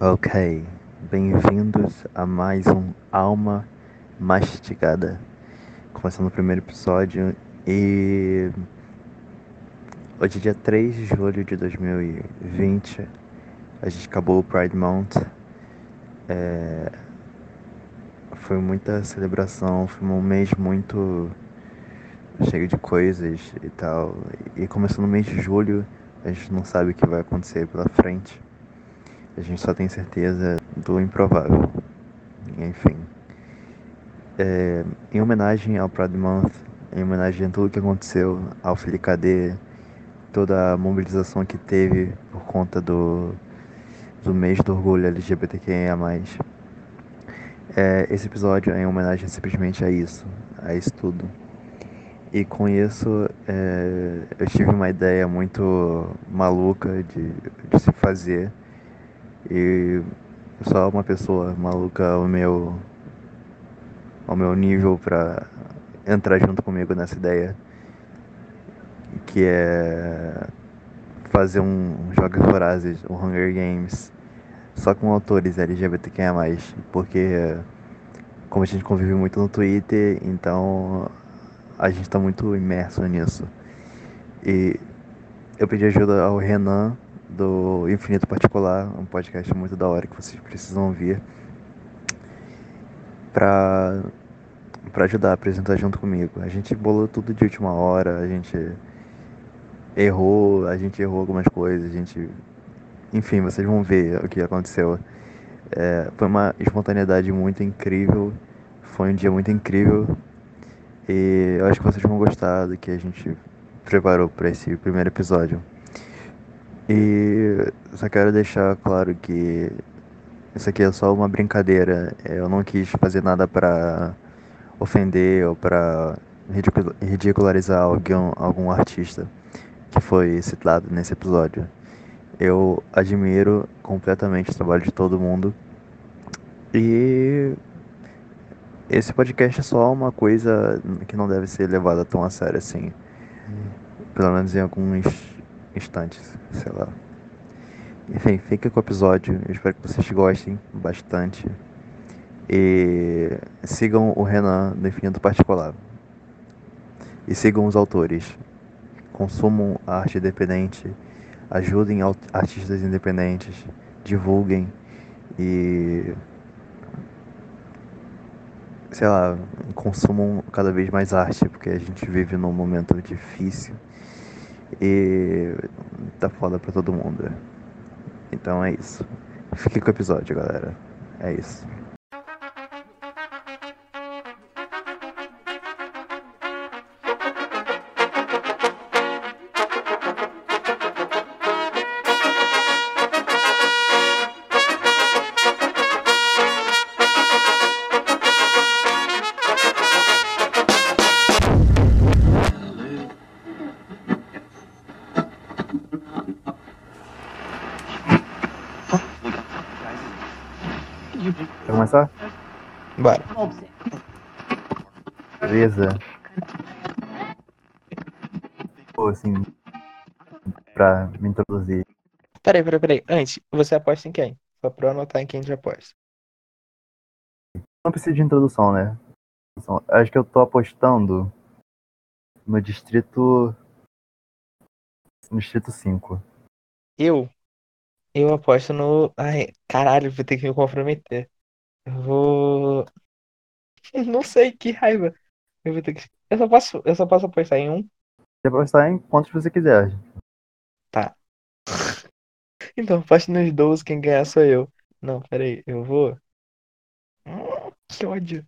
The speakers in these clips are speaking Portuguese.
Ok, bem-vindos a mais um Alma Mastigada. Começando o primeiro episódio e. Hoje é dia 3 de julho de 2020. A gente acabou o Pride Month. É... Foi muita celebração, foi um mês muito cheio de coisas e tal. E começando no mês de julho, a gente não sabe o que vai acontecer pela frente. A gente só tem certeza do improvável. Enfim. É, em homenagem ao Pride Month, em homenagem a tudo que aconteceu, ao Filicadê, toda a mobilização que teve por conta do, do mês do orgulho LGBTQIA+. É, esse episódio é em homenagem simplesmente a isso, a isso tudo. E com isso é, eu tive uma ideia muito maluca de, de se fazer e só uma pessoa maluca ao meu ao meu nível para entrar junto comigo nessa ideia que é fazer um Jogos Vorazes, um Hunger Games só com autores LGBTQIA+, porque como a gente convive muito no Twitter, então a gente está muito imerso nisso. E eu pedi ajuda ao Renan do Infinito Particular, um podcast muito da hora que vocês precisam ouvir, para para ajudar a apresentar junto comigo. A gente bolou tudo de última hora, a gente errou, a gente errou algumas coisas, a gente. Enfim, vocês vão ver o que aconteceu. É, foi uma espontaneidade muito incrível, foi um dia muito incrível e eu acho que vocês vão gostar do que a gente preparou para esse primeiro episódio. E só quero deixar claro que isso aqui é só uma brincadeira. Eu não quis fazer nada para ofender ou para ridicularizar algum, algum artista que foi citado nesse episódio. Eu admiro completamente o trabalho de todo mundo. E esse podcast é só uma coisa que não deve ser levada tão a sério assim. Pelo menos em alguns instantes, sei lá. Enfim, fica com o episódio. Eu espero que vocês gostem bastante. E sigam o Renan do Infinito Particular. E sigam os autores. Consumam a arte independente. Ajudem artistas independentes. Divulguem. E. Sei lá, consumam cada vez mais arte, porque a gente vive num momento difícil e tá foda pra todo mundo. Então é isso. Fique com o episódio, galera. É isso. Peraí, peraí. Antes, você aposta em quem? Só pra eu anotar em quem de aposta. Não precisa de introdução, né? Acho que eu tô apostando no distrito. No distrito 5. Eu? Eu aposto no. Ai, caralho, vou ter que me comprometer. Eu vou. Não sei, que raiva. Eu vou ter que. Eu só posso, eu só posso apostar em um? Você pode apostar em quantos você quiser. Tá. Então, nos 12, quem ganhar sou eu. Não, peraí, eu vou. Hum, Que ódio.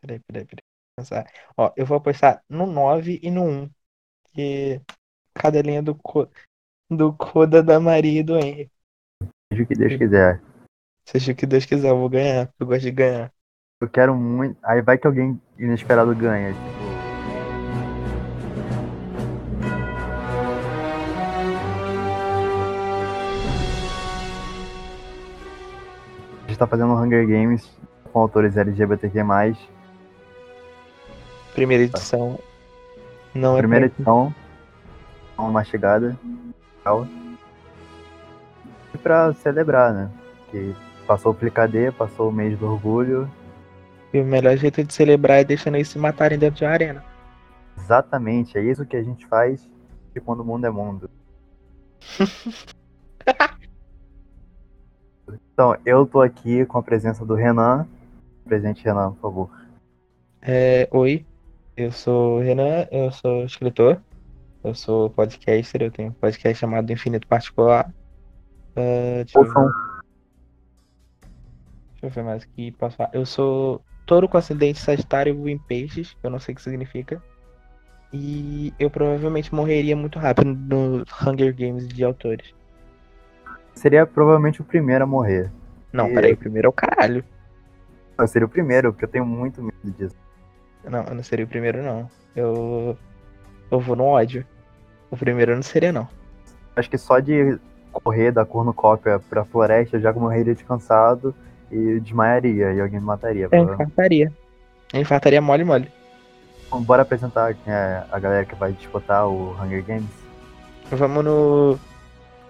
Peraí, peraí, peraí. Pensar. Ó, eu vou apostar no 9 e no 1. Que cadelinha do, co... do Coda da Maria e do Henry. Seja o que Deus quiser. Seja o que Deus quiser, eu vou ganhar. Eu gosto de ganhar. Eu quero muito. Aí vai que alguém inesperado ganha. Tipo. A gente tá fazendo Hunger Games com autores LGBTQ. Primeira edição. Não é Primeira pra- edição. Uma mastigada. Tal. E pra celebrar, né? que passou o Plicadê, passou o mês do orgulho. E o melhor jeito de celebrar é deixando eles se matarem dentro de uma arena. Exatamente, é isso que a gente faz de quando o mundo é mundo. então, eu tô aqui com a presença do Renan. Presente, Renan, por favor. É, oi, eu sou o Renan, eu sou escritor, eu sou podcaster, eu tenho um podcast chamado Infinito Particular. Uh, deixa, eu ver, deixa eu ver mais aqui, posso falar. Eu sou touro com acidente sagitário em peixes, eu não sei o que significa. E eu provavelmente morreria muito rápido no Hunger Games de autores. Seria provavelmente o primeiro a morrer. Não, e... peraí, o primeiro é o caralho. Eu seria o primeiro, porque eu tenho muito medo disso. Não, eu não seria o primeiro, não. Eu. Eu vou no ódio. O primeiro não seria, não. Acho que só de correr da cornucópia pra floresta eu já morreria descansado e desmaiaria e alguém me mataria. Eu infartaria. Eu infartaria mole mole. Bora apresentar quem é a galera que vai disputar o Hunger Games? Vamos no.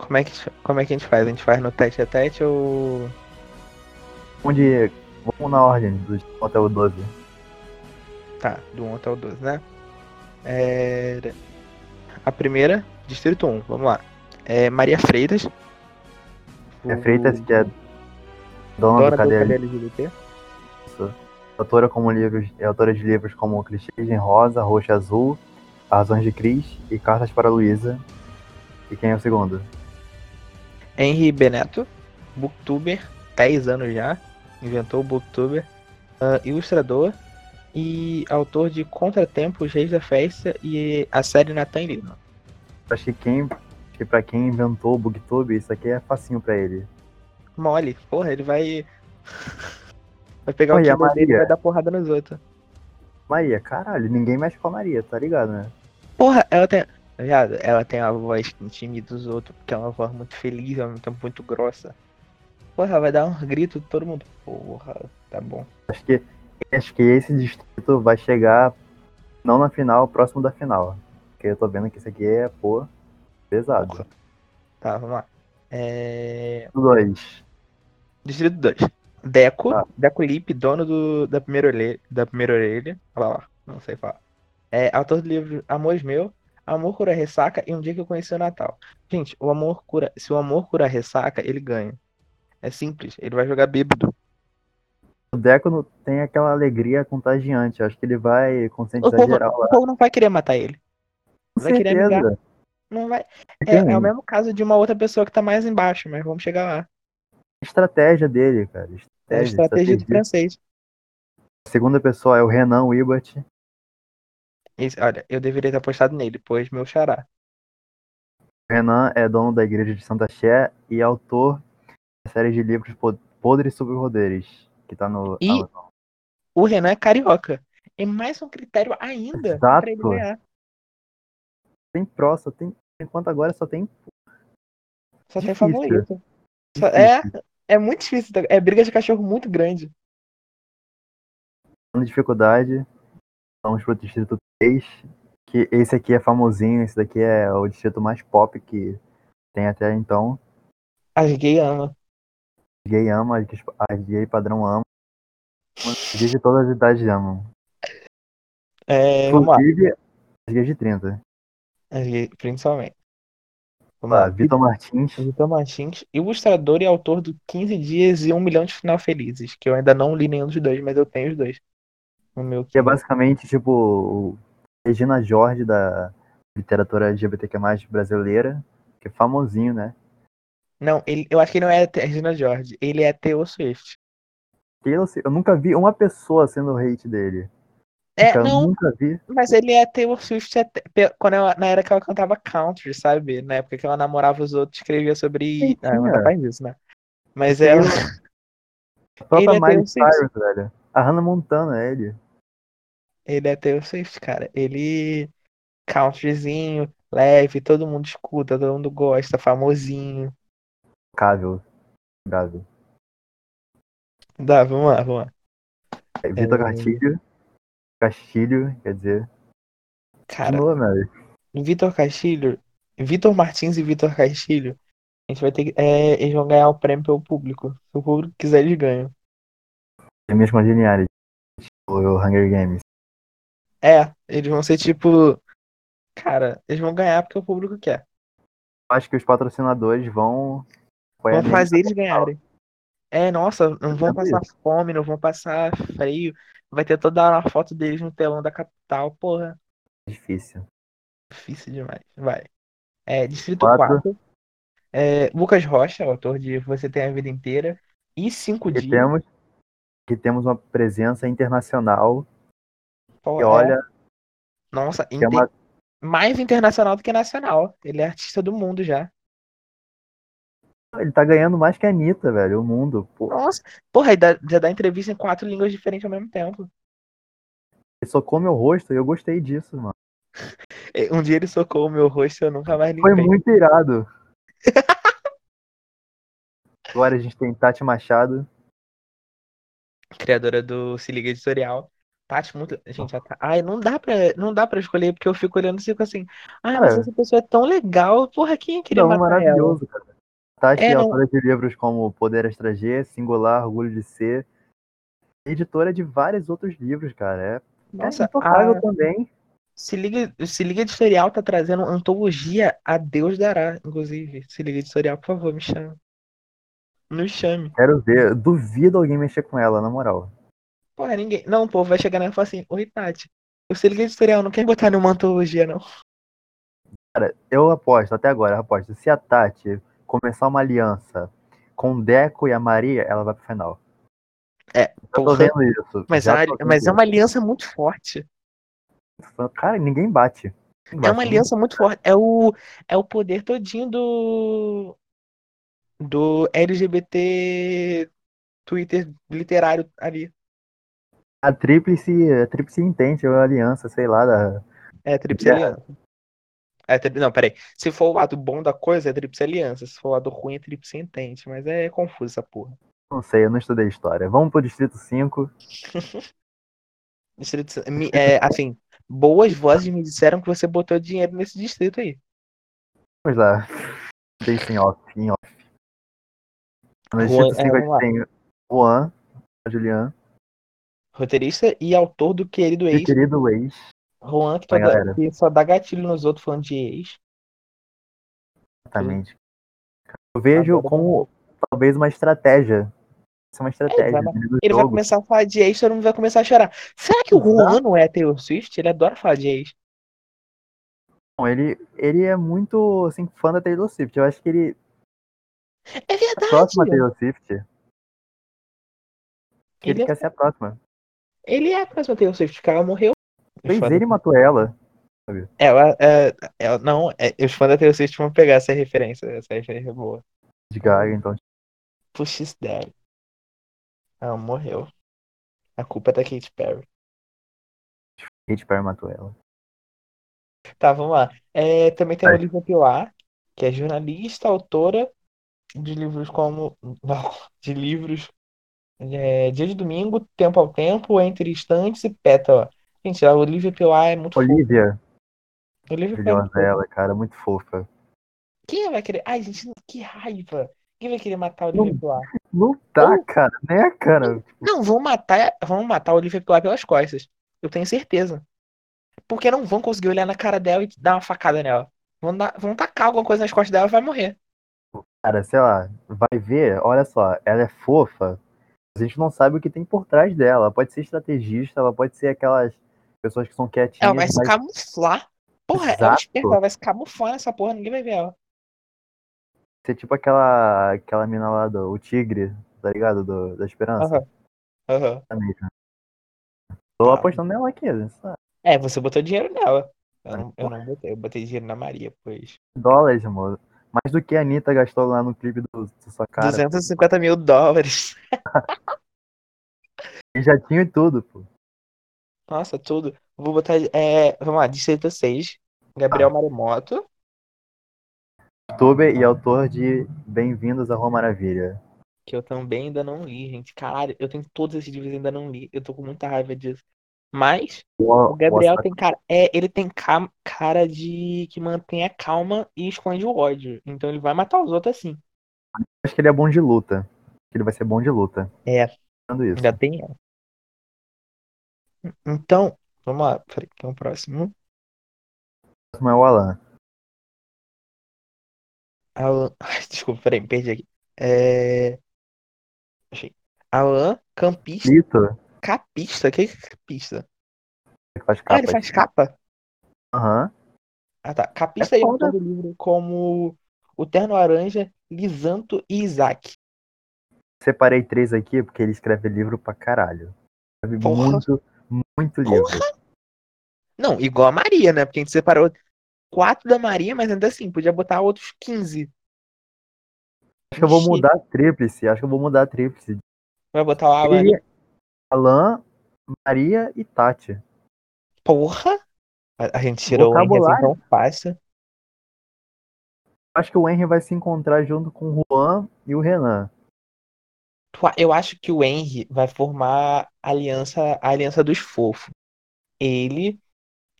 Como é que, como é que a gente faz? A gente faz no tete a tete ou. Onde. Vamos na ordem, do 1 até o 12. Tá, do 1 até o 12, né? É... A primeira, Distrito 1, vamos lá. É Maria Freitas. Maria o... Freitas, que é dona, dona do Cadeia LGBT. Isso autora, como livros, é autora de livros como Clichês em Rosa, Roxa Azul, Razões de Cris e Cartas para Luísa. E quem é o segundo? Henry Beneto, booktuber, 10 anos já, inventou o booktuber, uh, ilustrador e autor de Contratempos, Reis da Festa e a série Nathan Lima. Acho que quem que para quem inventou o booktube, isso aqui é facinho para ele. Mole, porra, ele vai Vai pegar Oi, o time dele e vai dar porrada nos outros. Maria, caralho, ninguém mexe com a Maria, tá ligado, né? Porra, ela tem. Viado, ela tem a voz que intimida os outros, porque é uma voz muito feliz, ao mesmo tempo muito grossa. Porra, vai dar um grito de todo mundo. Porra, tá bom. Acho que, acho que esse distrito vai chegar não na final, próximo da final. Porque eu tô vendo que isso aqui é, pô, pesado. Porra. Tá, vamos lá. É. Dois. Distrito 2. Deco, ah. Deco Lip, dono do, da, primeira orelha, da primeira orelha. Olha lá, não sei falar. É, autor do livro Amores Meu, Amor Cura Ressaca e Um Dia que Eu Conheci o Natal. Gente, o amor cura. Se o amor cura ressaca, ele ganha. É simples, ele vai jogar bêbado. O Deco tem aquela alegria contagiante. Acho que ele vai conscientizar o povo, geral. O povo não vai querer matar ele. Com vai certeza. querer amigar. Não vai. É, é, o mesmo caso de uma outra pessoa que tá mais embaixo, mas vamos chegar lá estratégia dele, cara. Estratégia, é a estratégia, do francês. A segunda pessoa é o Renan Wibert. Olha, eu deveria ter apostado nele, pois meu xará. O Renan é dono da igreja de SantaChé e autor da série de livros Podres sobre Poderes, que tá no. E o Renan é carioca. É mais um critério ainda Exato. pra ele ganhar. Tem pró, só tem. Enquanto agora só tem. Só Difícil. tem favorito. Só, é, é muito difícil. É briga de cachorro muito grande. Dificuldade. Vamos pro distrito 3. Que esse aqui é famosinho, esse daqui é o distrito mais pop que tem até então. As gay ama. As gay ama, as gay padrão ama. As gays de todas as idades amam. É, Inclusive, as gays de 30. As gays, principalmente. Vamos lá, Vitor Martins. Vitor Martins, ilustrador e autor do 15 Dias e Um Milhão de Final Felizes, que eu ainda não li nenhum dos dois, mas eu tenho os dois. No meu que é basicamente tipo o Regina Jorge da literatura LGBTQ+, brasileira, que é famosinho, né? Não, ele, eu acho que ele não é Regina Jorge, ele é Theo Swift. Eu, eu nunca vi uma pessoa sendo hate dele. É, eu não, nunca vi. Mas ele é Taylor Swift quando ela, na era que ela cantava country, sabe? Na época que ela namorava os outros, escrevia sobre. Sim, ah, ela não faz isso, né? Mas ela. A própria ele é Miley Cyrus, velho. A Hannah Montana, é ele. Ele é Taylor Swift, cara. Ele. Countryzinho, leve, todo mundo escuta, todo mundo gosta, famosinho. Cável. Grave. Dá, vamos lá, vamos lá. É, Vitor é... Cartilho. Castilho, quer dizer. Cara, Vitor Castilho, Vitor Martins e Vitor Castilho, A gente vai ter que. É, eles vão ganhar o prêmio pelo público. Se o público quiser, eles ganham. É mesmo a Lineares. Tipo, o Hunger Games. É, eles vão ser tipo. Cara, eles vão ganhar porque o público quer. Acho que os patrocinadores vão. Vão fazer eles ganharem. É, nossa, não vão passar fome, não vão passar frio. Vai ter toda hora a foto deles no telão da capital. Porra, Difícil. difícil demais. Vai. É, Distrito Quatro. 4. É, Lucas Rocha, autor de Você Tem a Vida Inteira. E Cinco Que Dias. temos, que temos uma presença internacional. Pô, Que é, olha, nossa, que é inte- uma mais internacional do que nacional. Ele é artista do mundo já. Ele tá ganhando mais que a Anitta, velho. O mundo. Pô, Nossa, porra, e dá- já dá entrevista em quatro línguas diferentes ao mesmo tempo. ele socou meu rosto e eu gostei disso, mano. É, Um dia ele socou o meu rosto e eu nunca mais Foi limpei. muito irado. Agora a gente tem Tati Machado. Criadora do Se Liga Editorial. Tati, muito. Gente, a Ta- ai, não dá pra, não dá pra escolher, porque eu fico olhando e fico assim. Ai, mas Cara, essa pessoa é tão legal. Porra, quem ia querer Não, matar ela? maravilhoso, cara. Tati É, é não- autora de livros como Poder Extra G, Singular, Orgulho de Ser. Editora de vários outros livros, cara. É, é Nossa, intocável a também. Se Liga, Se Liga Editorial tá trazendo antologia a Deus dará, inclusive. Se Liga Editorial, por favor, me chame. Nos chame. Quero ver. Duvido alguém mexer com ela, na moral. Porra, ninguém. Não, o povo vai chegar nela e falar assim: Oi, Tati. O Se Liga Editorial não quer botar nenhuma antologia, não. Cara, eu aposto, até agora, eu aposto. Se a Tati começar uma aliança com o Deco e a Maria, ela vai pro final. É, Eu tô vendo isso. Mas, a- mas é uma aliança muito forte. Cara, ninguém bate. Ninguém É bate. uma aliança muito forte. É o, é o poder todinho do. Do LGBT Twitter literário ali. A Tríplice, a Tríplice Intente, a aliança, sei lá, da... É a Tríplice É. Aliança. É, tri- não, peraí. Se for o lado bom da coisa, é Tríplice Aliança. Se for o lado ruim, é Tríplice Entente. Mas é confuso essa porra. não sei, eu não estudei história. Vamos pro Distrito 5. Distrito, é, assim, boas vozes me disseram que você botou dinheiro nesse distrito aí. Vamos lá. Deixa em off, em off. No Juan- Distrito é, 5 a vamos lá. gente tem Juan, a Julian, Roteirista e autor do querido e ex, querido ex. Juan, que, Vai, toda- galera. que só dá gatilho nos outros falando de ex. Exatamente. Eu vejo Agora como talvez uma estratégia. Isso é uma estratégia vai- do Ele vai começar a falar de ex, todo mundo vai começar a chorar. Será que o Juan não é Taylor Swift? Ele adora falar de ex. Não, Ele, ele é muito assim, fã da Taylor Swift. Eu acho que ele É a verdade. próxima Taylor Swift. Ele, Ele é- quer ser a próxima. Ele é a próxima Taylor Swift, porque ela morreu. Fez ele e da- matou ela. Ela, é, ela não, é, os fãs da Taylor Swift vão pegar essa referência. Essa referência é boa. De Gaga, então. Push is dead. Ela morreu. A culpa é da Katy Perry. Katy Perry matou ela. Tá, vamos lá. É, também tem a. Olivia Pilar, que é jornalista, autora de livros como. Não, de livros. É, Dia de Domingo, Tempo ao Tempo, Entre Instantes e Pétala. Gente, a Olivia Pilar é muito fofa. Olivia, Olivia Pilar é cara, muito fofa. Quem vai querer. Ai, gente, que raiva. Quem vai querer matar a Olivia Pilar? Não tá, cara, né, cara? Não, vão matar, vão matar a Olivia Pilar pelas costas. Eu tenho certeza. Porque não vão conseguir olhar na cara dela e dar uma facada nela. Vão, dar, vão tacar alguma coisa nas costas dela e vai morrer. Cara, sei lá, vai ver, olha só, ela é fofa, a gente não sabe o que tem por trás dela. Ela pode ser estrategista, ela pode ser aquelas pessoas que são quietinhas, Ela vai se mas camuflar. Porra, ela é Exato. esperta, ela vai se camuflar nessa porra, ninguém vai ver ela. ser tipo aquela, aquela mina lá do o tigre, tá ligado? Do, da esperança. Aham. Aham. Exatamente. Tô Tá. apostando nela aqui, sabe? É, você botou dinheiro nela. Eu não, eu não botei, eu botei dinheiro na Maria, pois. dólares, amor. Mais do que a Anitta gastou lá no clipe do, do sua cara. 250 mil dólares. E já tinha tudo, pô. Nossa, tudo. Vou botar. É, vamos lá, Distrito 6. Gabriel Maremoto. Youtuber e autor de Bem-vindos à Rua Maravilha. Que eu também ainda não li, gente. Caralho, eu tenho todos esses livros e ainda não li. Eu tô com muita raiva disso. Mas O, Gabriel tem cara. É, ele tem ca- cara de que mantém a calma e esconde o ódio. Então ele vai matar os outros assim. acho que ele é bom de luta. Ele vai ser bom de luta. É, isso. ainda tem. Então, vamos lá. Peraí, é o próximo? O próximo é o Alan. Alan. Desculpa, peraí, me perdi aqui. É. Achei. Alan, campista. Lito, Capista? O que é capista? que faz Ah, capa. ele faz capa? Aham. Ah, tá. Capista É é autor foda. do livro como O Terno Laranja, Lisanto e Isaac. Separei três aqui porque ele escreve livro pra caralho. Escreve Porra. muito, muito livro. Não, igual a Maria, né? Porque a gente separou quatro da Maria, mas ainda assim, podia botar outros 15. Acho que eu vou mudar a tríplice. Acho que eu vou mudar a tríplice. Vai botar o Alan. Ele, Alan, Maria e Tati. Porra! A, a gente tirou o Henry assim tão fácil. Acho que o Henry vai se encontrar junto com o Juan e o Renan. Eu acho que o Henry vai formar a aliança, a aliança dos fofos. Ele,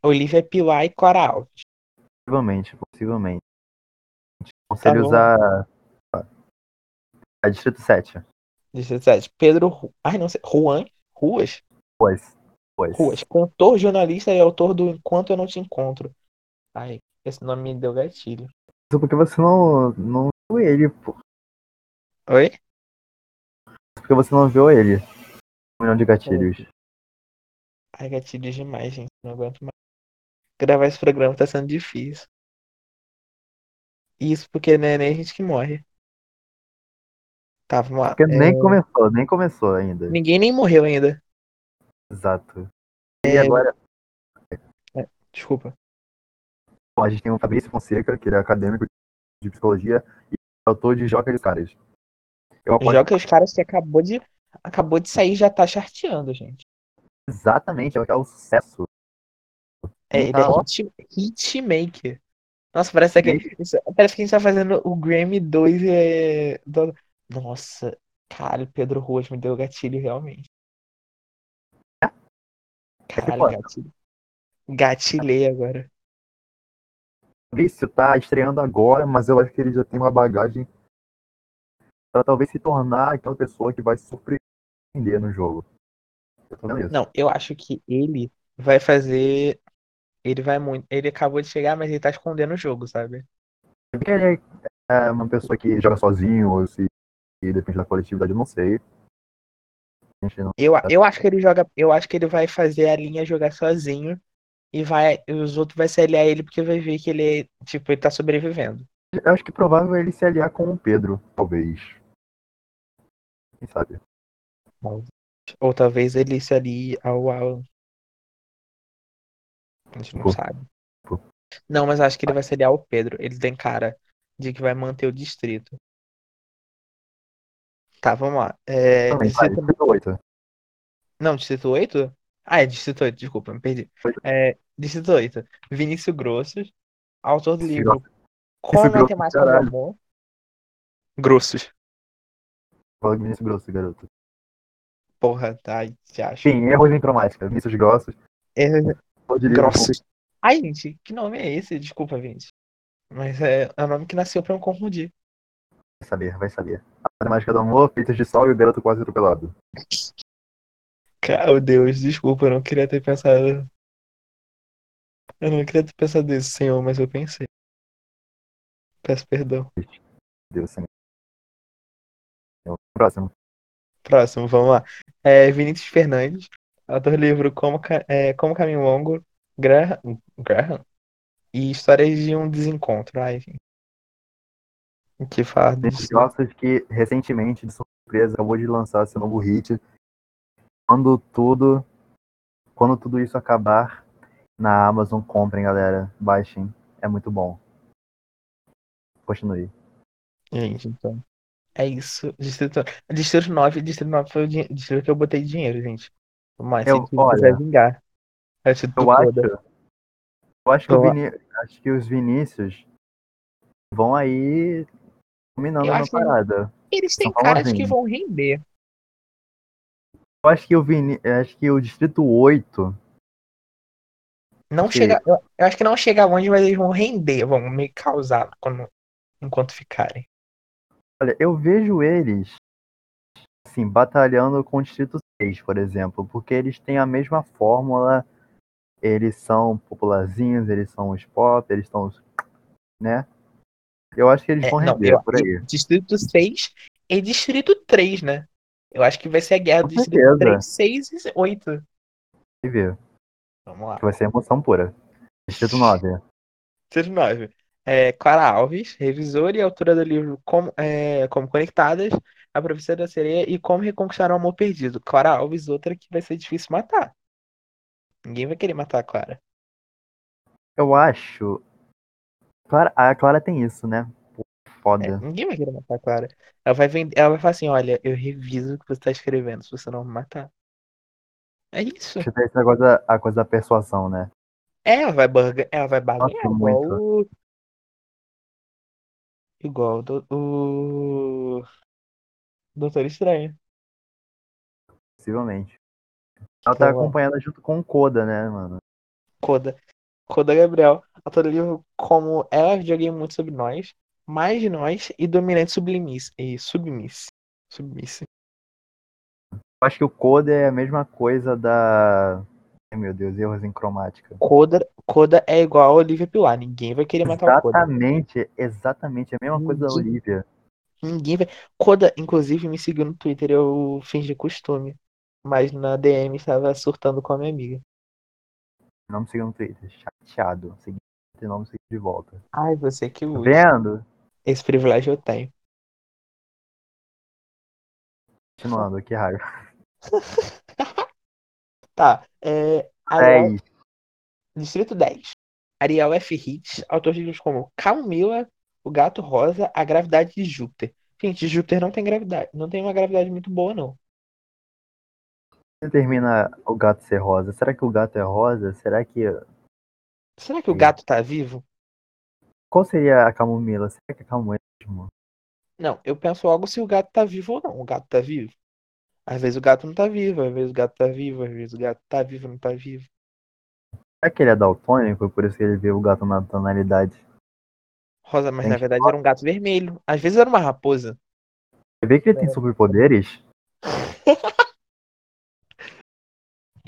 Olivia Pilar e Cora Alves. Possivelmente, possivelmente. Conselho Tá usar. A Distrito 7. Distrito 7. Pedro. Ai, não sei. Juan Ruas? Pois. Pois. Ruas. Cantor, jornalista e autor do Enquanto Eu Não Te Encontro. Ai, esse nome me deu gatilho. Isso porque você não, não viu ele, pô. Oi? Porque você não viu ele. Um milhão de gatilhos. Ai, gatilho demais, gente. Não aguento mais. Gravar esse programa tá sendo difícil. Isso porque não é nem a gente que morre. Tá, vamos lá. Porque É, nem começou, nem começou ainda. Ninguém nem morreu ainda. Exato. É. E agora, Desculpa. bom, a gente tem o Fabrício Fonseca, que ele é acadêmico de psicologia e autor de Joca dos Caras. Eu aposto Joga os caras que acabou de. Acabou de sair e já tá charteando, gente. exatamente, é o que é o sucesso. É, ele Tá é hit, hitmaker. Nossa, parece que, parece que a gente tá fazendo o Grammy 2 é, do- Nossa, cara, Pedro Ruas me deu gatilho realmente. Caralho, foda. gatilho. Gatilhei agora. Fabrício tá estreando agora, mas eu acho que ele já tem uma bagagem pra talvez se tornar aquela pessoa que vai se surpreender no jogo. Eu. Não, eu acho que ele vai fazer. Ele vai muito. Ele acabou de chegar, mas ele tá escondendo o jogo, sabe? Ele é uma pessoa que joga sozinho ou se se depende da coletividade, eu não sei. Não Eu, eu acho que ele joga. Eu acho que ele vai fazer a linha jogar sozinho. E vai. e os outros vai se aliar a ele porque vai ver que ele. Tipo, ele tá sobrevivendo. Eu acho que provável é ele se aliar com o Pedro, talvez. Quem sabe? Ou talvez ele se alie ao Alan. A gente não Pô. sabe. Pô. Não, mas eu acho que ele vai se aliar ao Pedro. Ele tem cara de que vai manter o distrito. Tá, vamos lá. É, Também, vai, distrito... 38. Não, distrito 8? Ah, é distrito 8, desculpa, me perdi. É, distrito 8. Vinícius Grossos, autor do Esse livro Vinícius Como a Grossos, Matemática do. Amor. Grossos. Fala Vinícius Grosso, garoto. Porra, tá, te acho. Sim, erros em cromática. Vinícius Grossos. É, livro Grossos. Ai, gente, que nome é esse? Desculpa, Vinícius. Mas é, é o nome que nasceu pra eu confundir. Vai saber, vai saber. A matemática do amor, feitas de sol e o garoto quase atropelado. Meu Deus, desculpa, eu não queria ter pensado. Eu não queria ter pensado isso, senhor, mas eu pensei. Peço perdão. Deus, Senhor. Então, Próximo. Próximo, vamos lá. É, Vinícius Fernandes, autor do livro Como, é, Como Caminho Longo, Graham, Graham e Histórias de um Desencontro. Ai, gente. Que disso. Grossos que recentemente, de surpresa, acabou de lançar seu novo hit. Quando tudo. Quando tudo isso acabar na Amazon, comprem, galera. Baixem. É muito bom. Continue. Gente, então. É isso. Distrito, Distrito 9, Distrito 9 foi o di- distrito que eu botei dinheiro, gente. Mas Eu- se olha, vingar. É tudo Eu acho. Eu acho que, Eu Vini, acho que os Vinícius vão aí dominando que- parada. Eles têm São cara de que vão render. Eu acho que o Vini, acho que o Distrito 8 Não Que- chega. Eu, eu acho que não chega longe, mas eles vão render, vão me causar quando, enquanto ficarem. Olha, eu vejo eles, assim, batalhando com o Distrito 6, por exemplo, porque eles têm a mesma fórmula, eles são popularzinhos, eles são os pop, eles são os. né? Eu acho que eles É, vão não, render eu- por aí. Distrito 6 e Distrito 3, né? Eu acho que vai ser a guerra Com do Distrito certeza. 3, 6 e 8. Vai ver, Vamos lá. que vai ser emoção pura. Distrito 9. Distrito 9. É, Clara Alves, revisora e autora do livro Como, é, Como Conectadas, A Profecia da Sereia e Como Reconquistar o Amor Perdido. Clara Alves, outra que vai ser difícil matar. Ninguém vai querer matar a Clara. Eu acho. Clara, a Clara tem isso, né? Pô, É, Foda. ninguém vai querer matar a Clara. Ela vai vender, ela vai falar assim: olha, eu reviso o que você tá escrevendo, se você não me matar. É isso. Que tem esse negócio da, a coisa da persuasão, né? É, ela vai, barga... ela vai barganhar Nossa, igual muito. o. Igual do... o. Doutor Estranho. Possivelmente. Ela tá ó. acompanhando junto com o Koda, né, mano? Coda. Coda Gabriel. Autor do livro Como Ela Joguei Muito Sobre Nós, Mais de Nós e Dominante Sublimis. E Submiss. Submiss. Eu acho que o Koda é a mesma coisa da. Ai meu Deus, erros em cromática. Coda, Coda é igual a Olivia Pilar. Ninguém vai querer matar o Coda. Exatamente, exatamente. É a mesma coisa da Ninguém- Olivia. Ninguém vai. Coda, inclusive, me seguiu no Twitter. Eu fingi costume. Mas na DM estava surtando com a minha amiga. Não me siga no Twitter. Chateado. Seguinte, não me siga de volta. Ai, você que Tá usa. vendo? Esse privilégio eu tenho. Continuando, que raiva. Tá. É, Ariel, 10. Distrito 10. Ariel F. Hitch, autor de livros como Camila, O Gato Rosa, A Gravidade de Júpiter. Gente, Júpiter não tem gravidade. Não tem uma gravidade muito boa, não. Termina o gato ser rosa? Será que o gato é rosa? Será que. Será que o Sim. gato tá vivo? Qual seria a camomila? Será que é camomila? Não, eu penso logo se o gato tá vivo ou não. O gato tá vivo. Às vezes o gato não tá vivo, às vezes o gato tá vivo, às vezes o gato tá vivo, não tá vivo. Será que ele é daltônico e por isso que ele vê o gato na tonalidade? Rosa, mas na Gente, verdade era um gato vermelho. Às vezes era uma raposa. Você vê que ele tem É. superpoderes?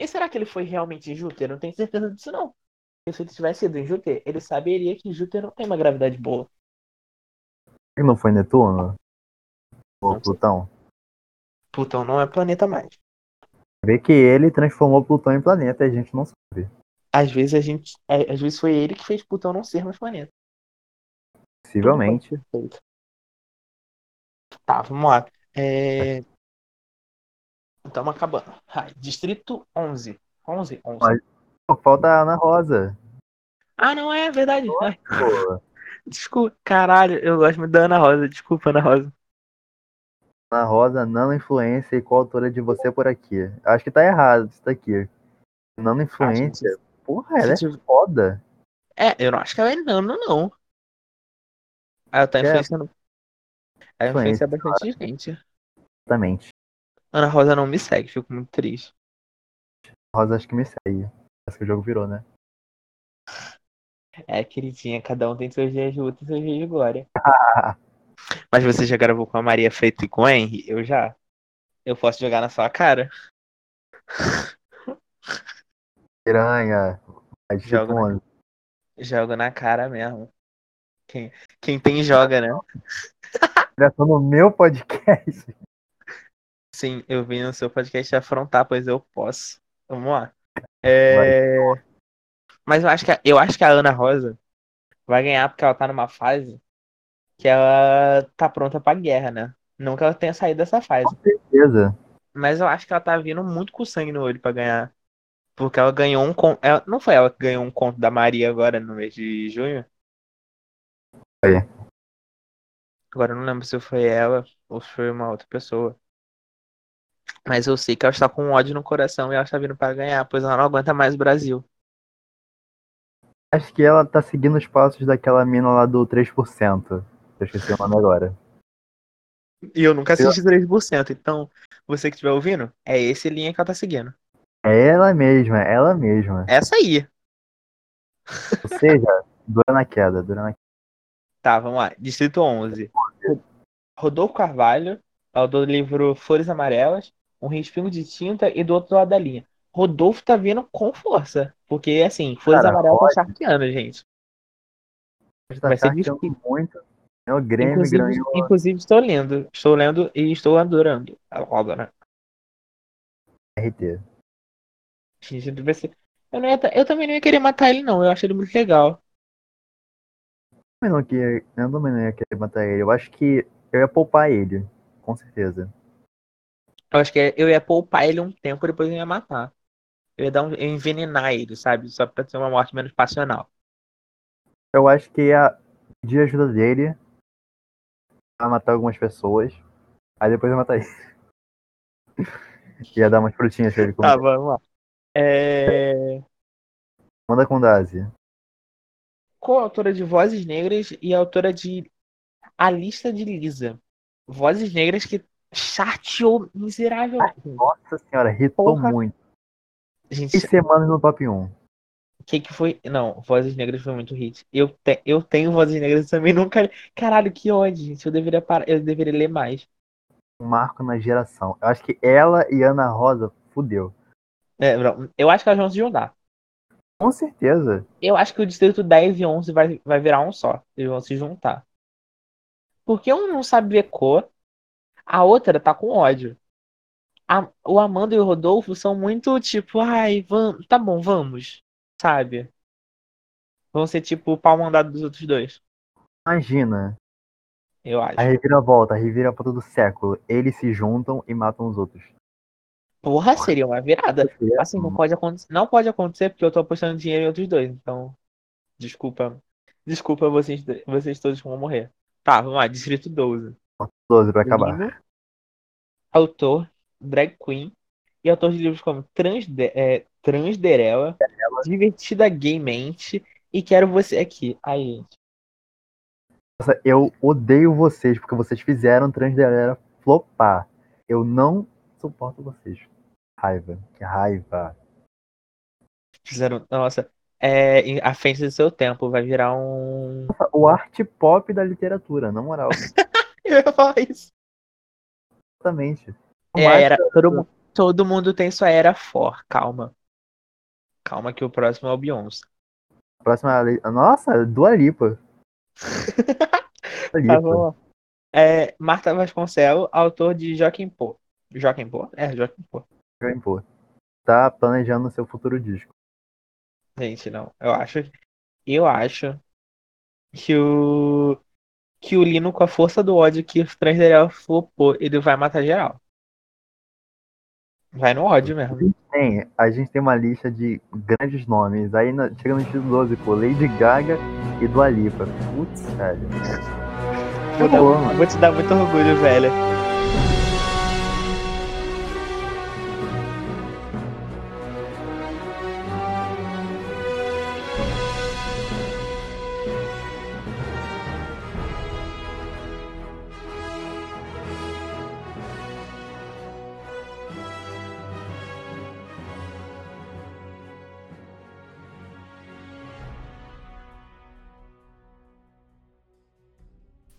E será que ele foi realmente em Júpiter? Não tenho certeza disso, não. Porque se ele tivesse ido em Júpiter, ele saberia que Júpiter não tem uma gravidade boa. Ele não foi Netuno? Ou Não sei. Plutão? Plutão não é planeta mais. Vê que ele transformou Plutão em planeta e a gente não sabe. Às vezes a gente. Às vezes foi ele que fez Plutão não ser mais planeta. Possivelmente. Tá, vamos lá. É... Estamos acabando. Ai, Distrito 11. 11? 11. Mas- Pô, falta a Ana Rosa. Ah, não é verdade. Ai, desculpa. Caralho, eu gosto muito da Ana Rosa. Desculpa, Ana Rosa. Ana Rosa, nano influência e coautora de Você por Aqui. Acho que tá errado isso daqui. Nano influência. Porra, ela é Se tiver- foda. É, eu não acho que ela é nano, não. Ela tá É. influenciando. Ela influencia Influência, bastante gente. Exatamente. Ana Rosa não me segue, fico muito triste. Rosa acho que me segue. Acho que o jogo virou, né? É, queridinha, cada um tem seus dias de luta e seus dias de glória. Mas você já gravou com a Maria Freito e com o Henry? Eu já. Eu posso jogar na sua cara? Piranha. É de Jogo? 11. Jogo na cara mesmo. Quem, quem tem, joga, né? Direto no meu podcast. Sim, eu vim no seu podcast afrontar, pois eu posso. Vamos lá. É... Mas eu acho, que a, eu acho que a Ana Rosa vai ganhar porque ela tá numa fase que ela tá pronta pra guerra, né? Não que ela tenha saído dessa fase. Beleza. Mas eu acho que ela tá vindo muito com sangue no olho pra ganhar. Porque ela ganhou um conto. Ela... Não foi ela que ganhou um conto da Maria agora no mês de junho? Foi. Agora eu não lembro se foi ela ou se foi uma outra pessoa. Mas eu sei que ela está com ódio no coração e ela está vindo pra ganhar, pois ela não aguenta mais o Brasil. Acho que ela tá seguindo os passos daquela mina lá do 3%. Eu esqueci o nome agora. E eu nunca assisti 3%, então você que estiver ouvindo, é esse linha que ela tá seguindo. É ela mesma, é ela mesma. Essa aí. Ou seja, dura na queda, dura na queda. Tá, vamos lá. Distrito 11. Rodolfo Carvalho, autor do livro Flores Amarelas, Um Respingo de Tinta e do outro lado da linha. Rodolfo tá vindo com força. Porque, assim, Flores Cara, Amarelas tá charqueando, gente. Tá Vai ser difícil. muito. É o Grêmio Inclusive, ganhou inclusive, estou lendo. Estou lendo e estou adorando a obra, né? RT. Eu, não ia eu também não ia querer matar ele, não. Eu acho ele muito legal. Eu não queria, eu também não ia querer matar ele. Eu acho que eu ia poupar ele, com certeza. Eu acho que eu ia poupar ele um tempo, depois eu ia matar. Eu ia dar um, eu ia envenenar ele, sabe? Só pra ter uma morte menos passional. Eu acho que ia pedir ajuda dele a matar algumas pessoas. Aí depois eu ia matar ele. ia dar umas frutinhas pra ele comer. Tá, vamos lá. É... Manda com Dazi. Co-autora de Vozes Negras e autora de A Lista de Lisa. Vozes Negras que charteou miseravelmente. Nossa senhora, irritou Porra. muito. Gente, Seis semanas no top 1. o que que foi? Não, Vozes Negras foi muito hit. Eu, te... eu tenho Vozes Negras também, nunca. Caralho, que ódio, gente. Eu deveria eu deveria ler mais. Marco na geração. Eu acho que ela e Ana Rosa fudeu. É, eu acho que elas vão se juntar. Com certeza. Eu acho que o distrito 10 e 11 vai, vai virar um só. Eles vão se juntar. Porque um não sabe ver cor, a outra tá com ódio. A- o Amanda e o Rodolfo são muito tipo, ai, vamos, tá bom, vamos. Sabe? Vão ser tipo o pau mandado dos outros dois. Imagina. Eu acho. A reviravolta, a reviravolta do século. Eles se juntam e matam os outros. Porra, seria uma virada. Assim, não pode acontecer. Não pode acontecer porque eu tô apostando dinheiro em outros dois. Então, desculpa. Desculpa vocês, vocês todos vão morrer. Tá, vamos lá. Distrito 12. 12 pra acabar. Autor, drag queen e autor de livros como Transde é, Transderela, Divertida Gaymente e Quero Você Aqui. Aí, gente. Nossa, eu odeio vocês porque vocês fizeram Transdelera flopar. Eu não suporto vocês. Raiva. Que raiva. Fizeram. Nossa, é à frente do seu tempo. Vai virar um. O art pop da literatura, na moral. Ia falar isso. Exatamente. É era. Todo, mu- todo mundo tem sua era for. Calma. Calma que o próximo é o Beyoncé. Próxima. le- Nossa, Dua Lipa. Dua Tá, Lipa. É, Marta Vasconcelos, autor de Joaquim Pô. Joaquim Pô? É, Joaquim Pô. Joaquim Pô. Tá planejando seu futuro disco. Gente, não. Eu acho. Eu acho que o. Que o Lino, com a força do ódio que o Transderel flopou, ele vai matar geral. Vai no ódio mesmo. Tem, a gente tem uma lista de grandes nomes. Aí na- chega no título 12, pô, Lady Gaga e Dua Lipa. Putz, velho. Vou, dar- Pô, vou te dar muito orgulho, velho.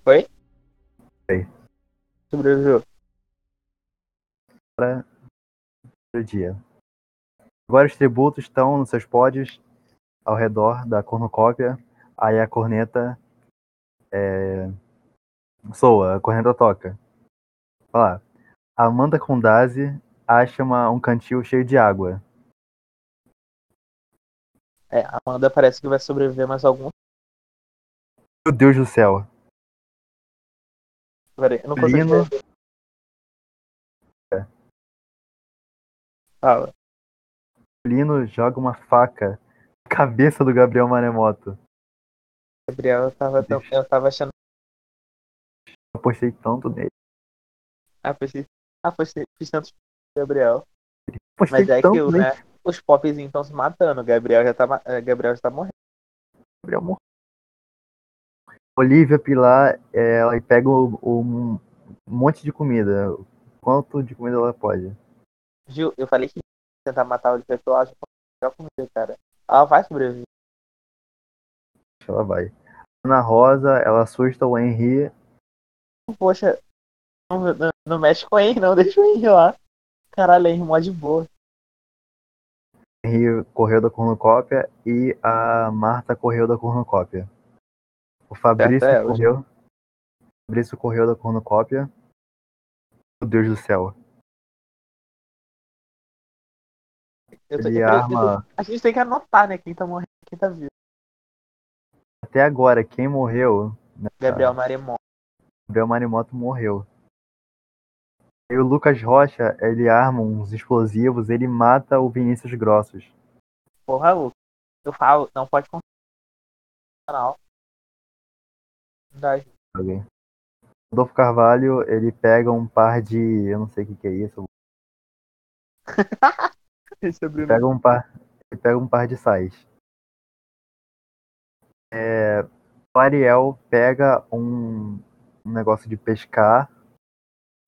Oi? Oi. Sobreviveu. do dia. Agora os tributos estão nos seus pódios ao redor da cornucópia. Aí a corneta é... soa, a corneta toca. Olha lá. Amanda Condazzi acha uma, um cantil cheio de água. É, a Amanda parece que vai sobreviver mais algum. Meu Deus do céu. Peraí, eu não consigo Lino. Fala. Lino joga uma faca na cabeça do Gabriel Maremoto. Gabriel, eu tava, tão, eu tava achando. Eu postei tanto nele. Ah, fiz, ah, fiz, fiz tantos Gabriel. Postei Mas é tanto aquilo, nele. né? Os popzinhos estão se matando. O Gabriel já tá, Gabriel já tá morrendo. Gabriel morreu. Olivia Pilar, é, ela pega o- o- um monte de comida. Quanto de comida ela pode? Gil, eu falei que tentar matar o de pessoal, acho que já comida, cara. Ela vai sobreviver. Ela vai. Ana Rosa, ela assusta o Henry. Poxa, não, não, não mexe com o Henry, não. Deixa o Henry lá. Caralho, Henry mó de boa. Henry correu da cornucópia e a Marta correu da cornucópia. O Fabrício é, correu. O Fabrício correu da cornucópia. Meu Deus do céu. Eu tô- Ele arma. A gente tem que anotar, né? Quem tá morrendo quem tá vivo. Até agora, quem morreu? Gabriel Maremon. Gabriel Marimoto morreu. E o Lucas Rocha, ele arma uns explosivos, ele mata o Vinícius Grossos. Porra, Lucas. Eu falo, não pode contar. Das- Alguém. Rodolfo Carvalho, ele pega um par de. Eu não sei o que, que é isso. Esse é. Pega um par. Ele pega um par de sais. É, o Ariel pega um, um negócio de pescar,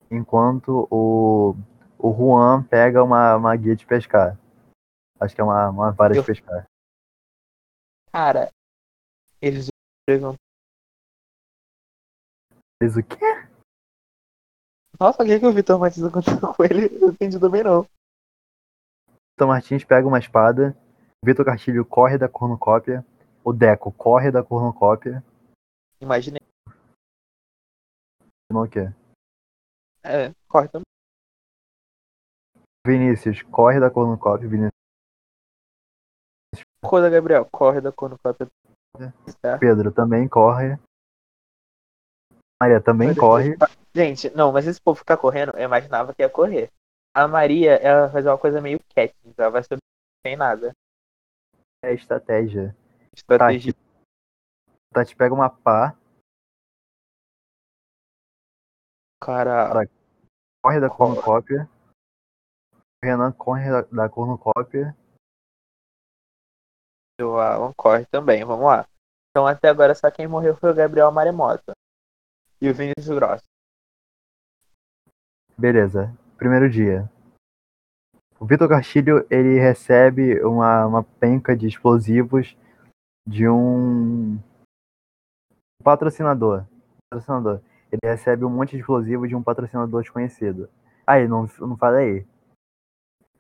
enquanto o, o Juan pega uma, uma guia de pescar. Acho que é uma, uma vara Eu- de pescar. Cara, eles. Diz o quê? Nossa, o que, que o Vitor Martins aconteceu com ele? Eu entendi também não. Vitor Martins pega uma espada. Vitor Castilho corre da cornucópia. O Deco corre da cornucópia. Imaginei. Não o quê? É, corre também. Vinícius corre da cornucópia. Vinícius Coisa, Gabriel, corre da cornucópia. Certo? Pedro também corre. Maria também Mas corre. depois- Gente, não, mas esse povo ficar correndo, eu imaginava que ia correr. A Maria, ela vai fazer uma coisa meio Katniss, ela vai subir sem nada. É estratégia. Estratégia. Tati pega uma pá, Cara, corre da cornucópia. O Renan corre da, da cornucópia. o Alan corre também, vamos lá. Então até agora só quem morreu foi o Gabriel Maremota. E o Vinícius Grosso. Beleza. Primeiro dia. O Vitor Castilho, ele recebe uma, uma penca de explosivos de um patrocinador. patrocinador. Ele recebe um monte de explosivo de um patrocinador desconhecido. Aí, não, não falei?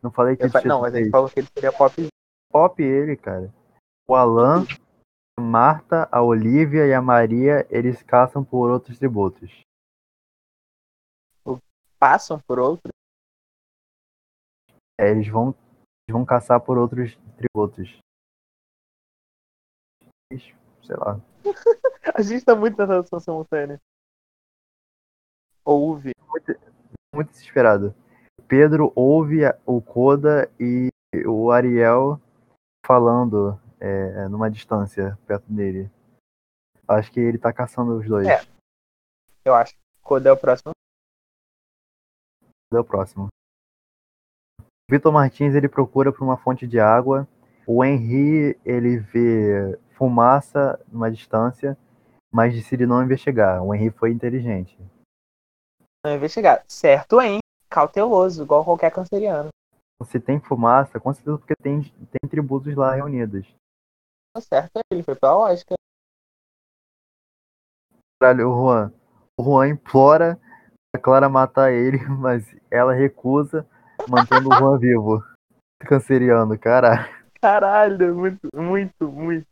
Não falei que Eu Não, mas fez. falou que ele seria pop. pop ele, cara. O Alan, a Marta, a Olivia e a Maria, eles caçam por outros tributos. Passam por outro. É, eles vão, eles vão caçar por outros tributos. Sei lá. A gente tá muito na tradução simultânea. Ouve. Muito desesperado. Pedro ouve o Koda e o Ariel falando é, numa distância perto dele. Acho que ele tá caçando os dois. É. Eu acho. Quando é o próximo. É o próximo. Vitor Martins ele procura por uma fonte de água. O Henry ele vê fumaça numa distância, mas decide não investigar. O Henry foi inteligente. Não investigar. Certo, hein? Cauteloso, igual qualquer canceriano. Se tem fumaça, com certeza porque tem, tem tributos lá reunidos. Tá certo, ele foi pela lógica. Caralho, o Juan. O Juan implora a Clara matar ele, mas ela recusa, mantendo o Juan vivo. Canceriano, caralho. Caralho, muito, muito, muito.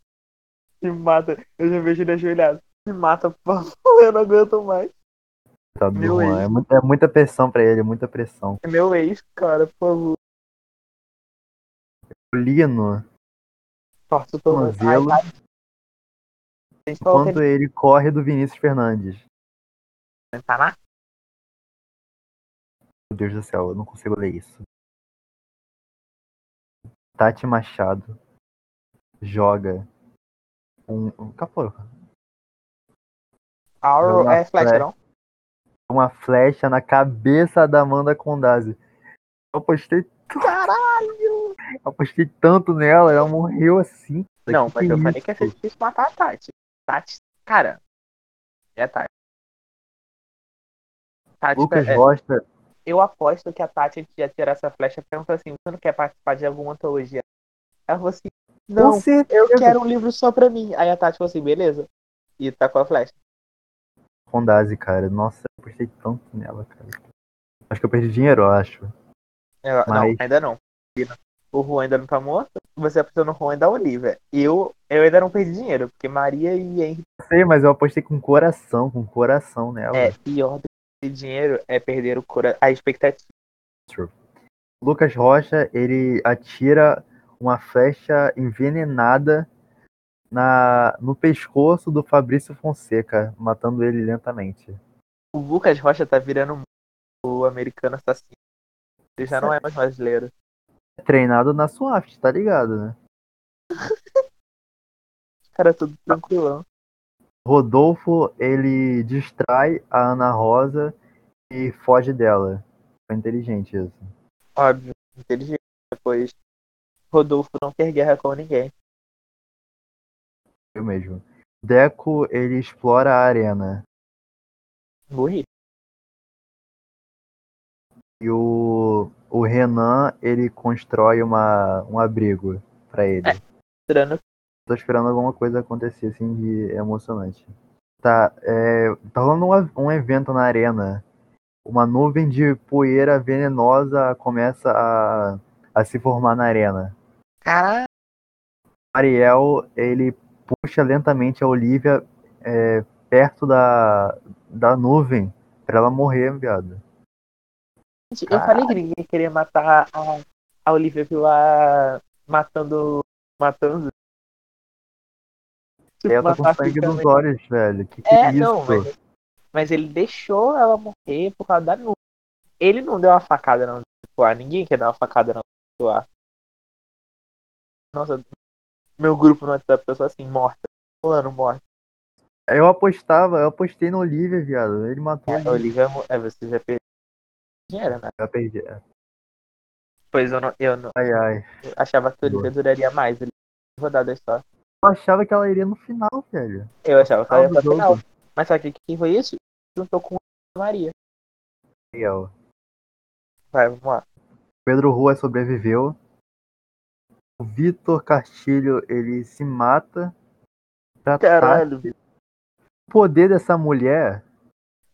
Me mata. Eu já vejo ele ajoelhado. Me mata, por favor. Eu não aguento mais. Tá Meu Juan. ex. É, muita- é muita pressão pra ele, muita pressão. É meu ex, cara, por favor. Lino, Torce o tornozelo. Enquanto ele corre do Vinícius Fernandes. tá na Meu Deus do céu, eu não consigo ler isso. Tati Machado joga um. um capô, Arrow é flash. não? uma flecha na cabeça da Amanda Condazzi. Eu apostei, Caralho! Eu apostei tanto nela, ela morreu assim. Não, Que mas eu isso? falei que ia ser difícil matar a Tati. Tati, cara. É a Tati. Tati, Lucas é, Rocha, eu aposto que a Tati ia tirar essa flecha perguntou assim: você não quer participar de alguma antologia? Ela falou assim: Não, eu quero um livro só pra mim. Aí a Tati falou assim, beleza. E tá com a flecha. Fondase, cara. Nossa, eu gostei tanto nela, cara. Acho que eu perdi dinheiro, eu acho. Eu- Não, Mas- ainda não. O Juan ainda não tá morto. Você apostou no Juan da Olivia. Eu, eu ainda não perdi dinheiro, porque Maria e Henry Não sei, mas eu apostei com coração, com coração nela. é pior do que perder dinheiro é perder o cora... a expectativa. Lucas Rocha, ele atira uma flecha envenenada na, no pescoço do Fabrício Fonseca, matando ele lentamente. O Lucas Rocha tá virando o americano assassino. Ele já não é mais brasileiro. Treinado na Swaft, tá ligado, né? Cara, tudo tranquilão. Rodolfo, ele distrai a Ana Rosa e foge dela. Foi inteligente isso. Óbvio, inteligente. Depois, Rodolfo não quer guerra com ninguém. Eu mesmo. Deco, ele explora a arena. Morri. E o, o Renan, ele constrói uma, um abrigo pra ele. Tirando Tô esperando alguma coisa acontecer, assim, de emocionante. Tá, é, tá rolando um, um evento na arena. Uma nuvem de poeira venenosa começa a, a se formar na arena. Caralho, Ariel, ele puxa lentamente a Olivia é, perto da, da nuvem pra ela morrer, viado. Gente, eu falei que ninguém queria matar a, a Olivia lá matando. matando. Tipo, Ela tá com sangue nos fisicamente. olhos, velho. Que que É, é isso? não, mas, mas ele deixou ela morrer por causa da nuvem. Ele não deu uma facada não no ar. Ninguém quer dar uma facada não no ar. Nossa, meu grupo no WhatsApp tá só assim, morta. Fulano, morta. Eu apostava, eu apostei no Olivia, viado. Ele matou É, a Olivia, mo- é, você já perdeu dinheiro, né? Eu perdi. Pois eu não, eu não Ai, ai. eu achava que a Olivia duraria mais. Ele rodadas só. Eu achava que ela iria no final, velho. Eu achava que ela ia Final pra do final. Mas que quem foi isso? Juntou com a Maria. Ariel. Vai, vamos lá. Pedro Rua sobreviveu. O Vitor Castilho, ele se mata. Pra Caralho, Tati. O poder dessa mulher.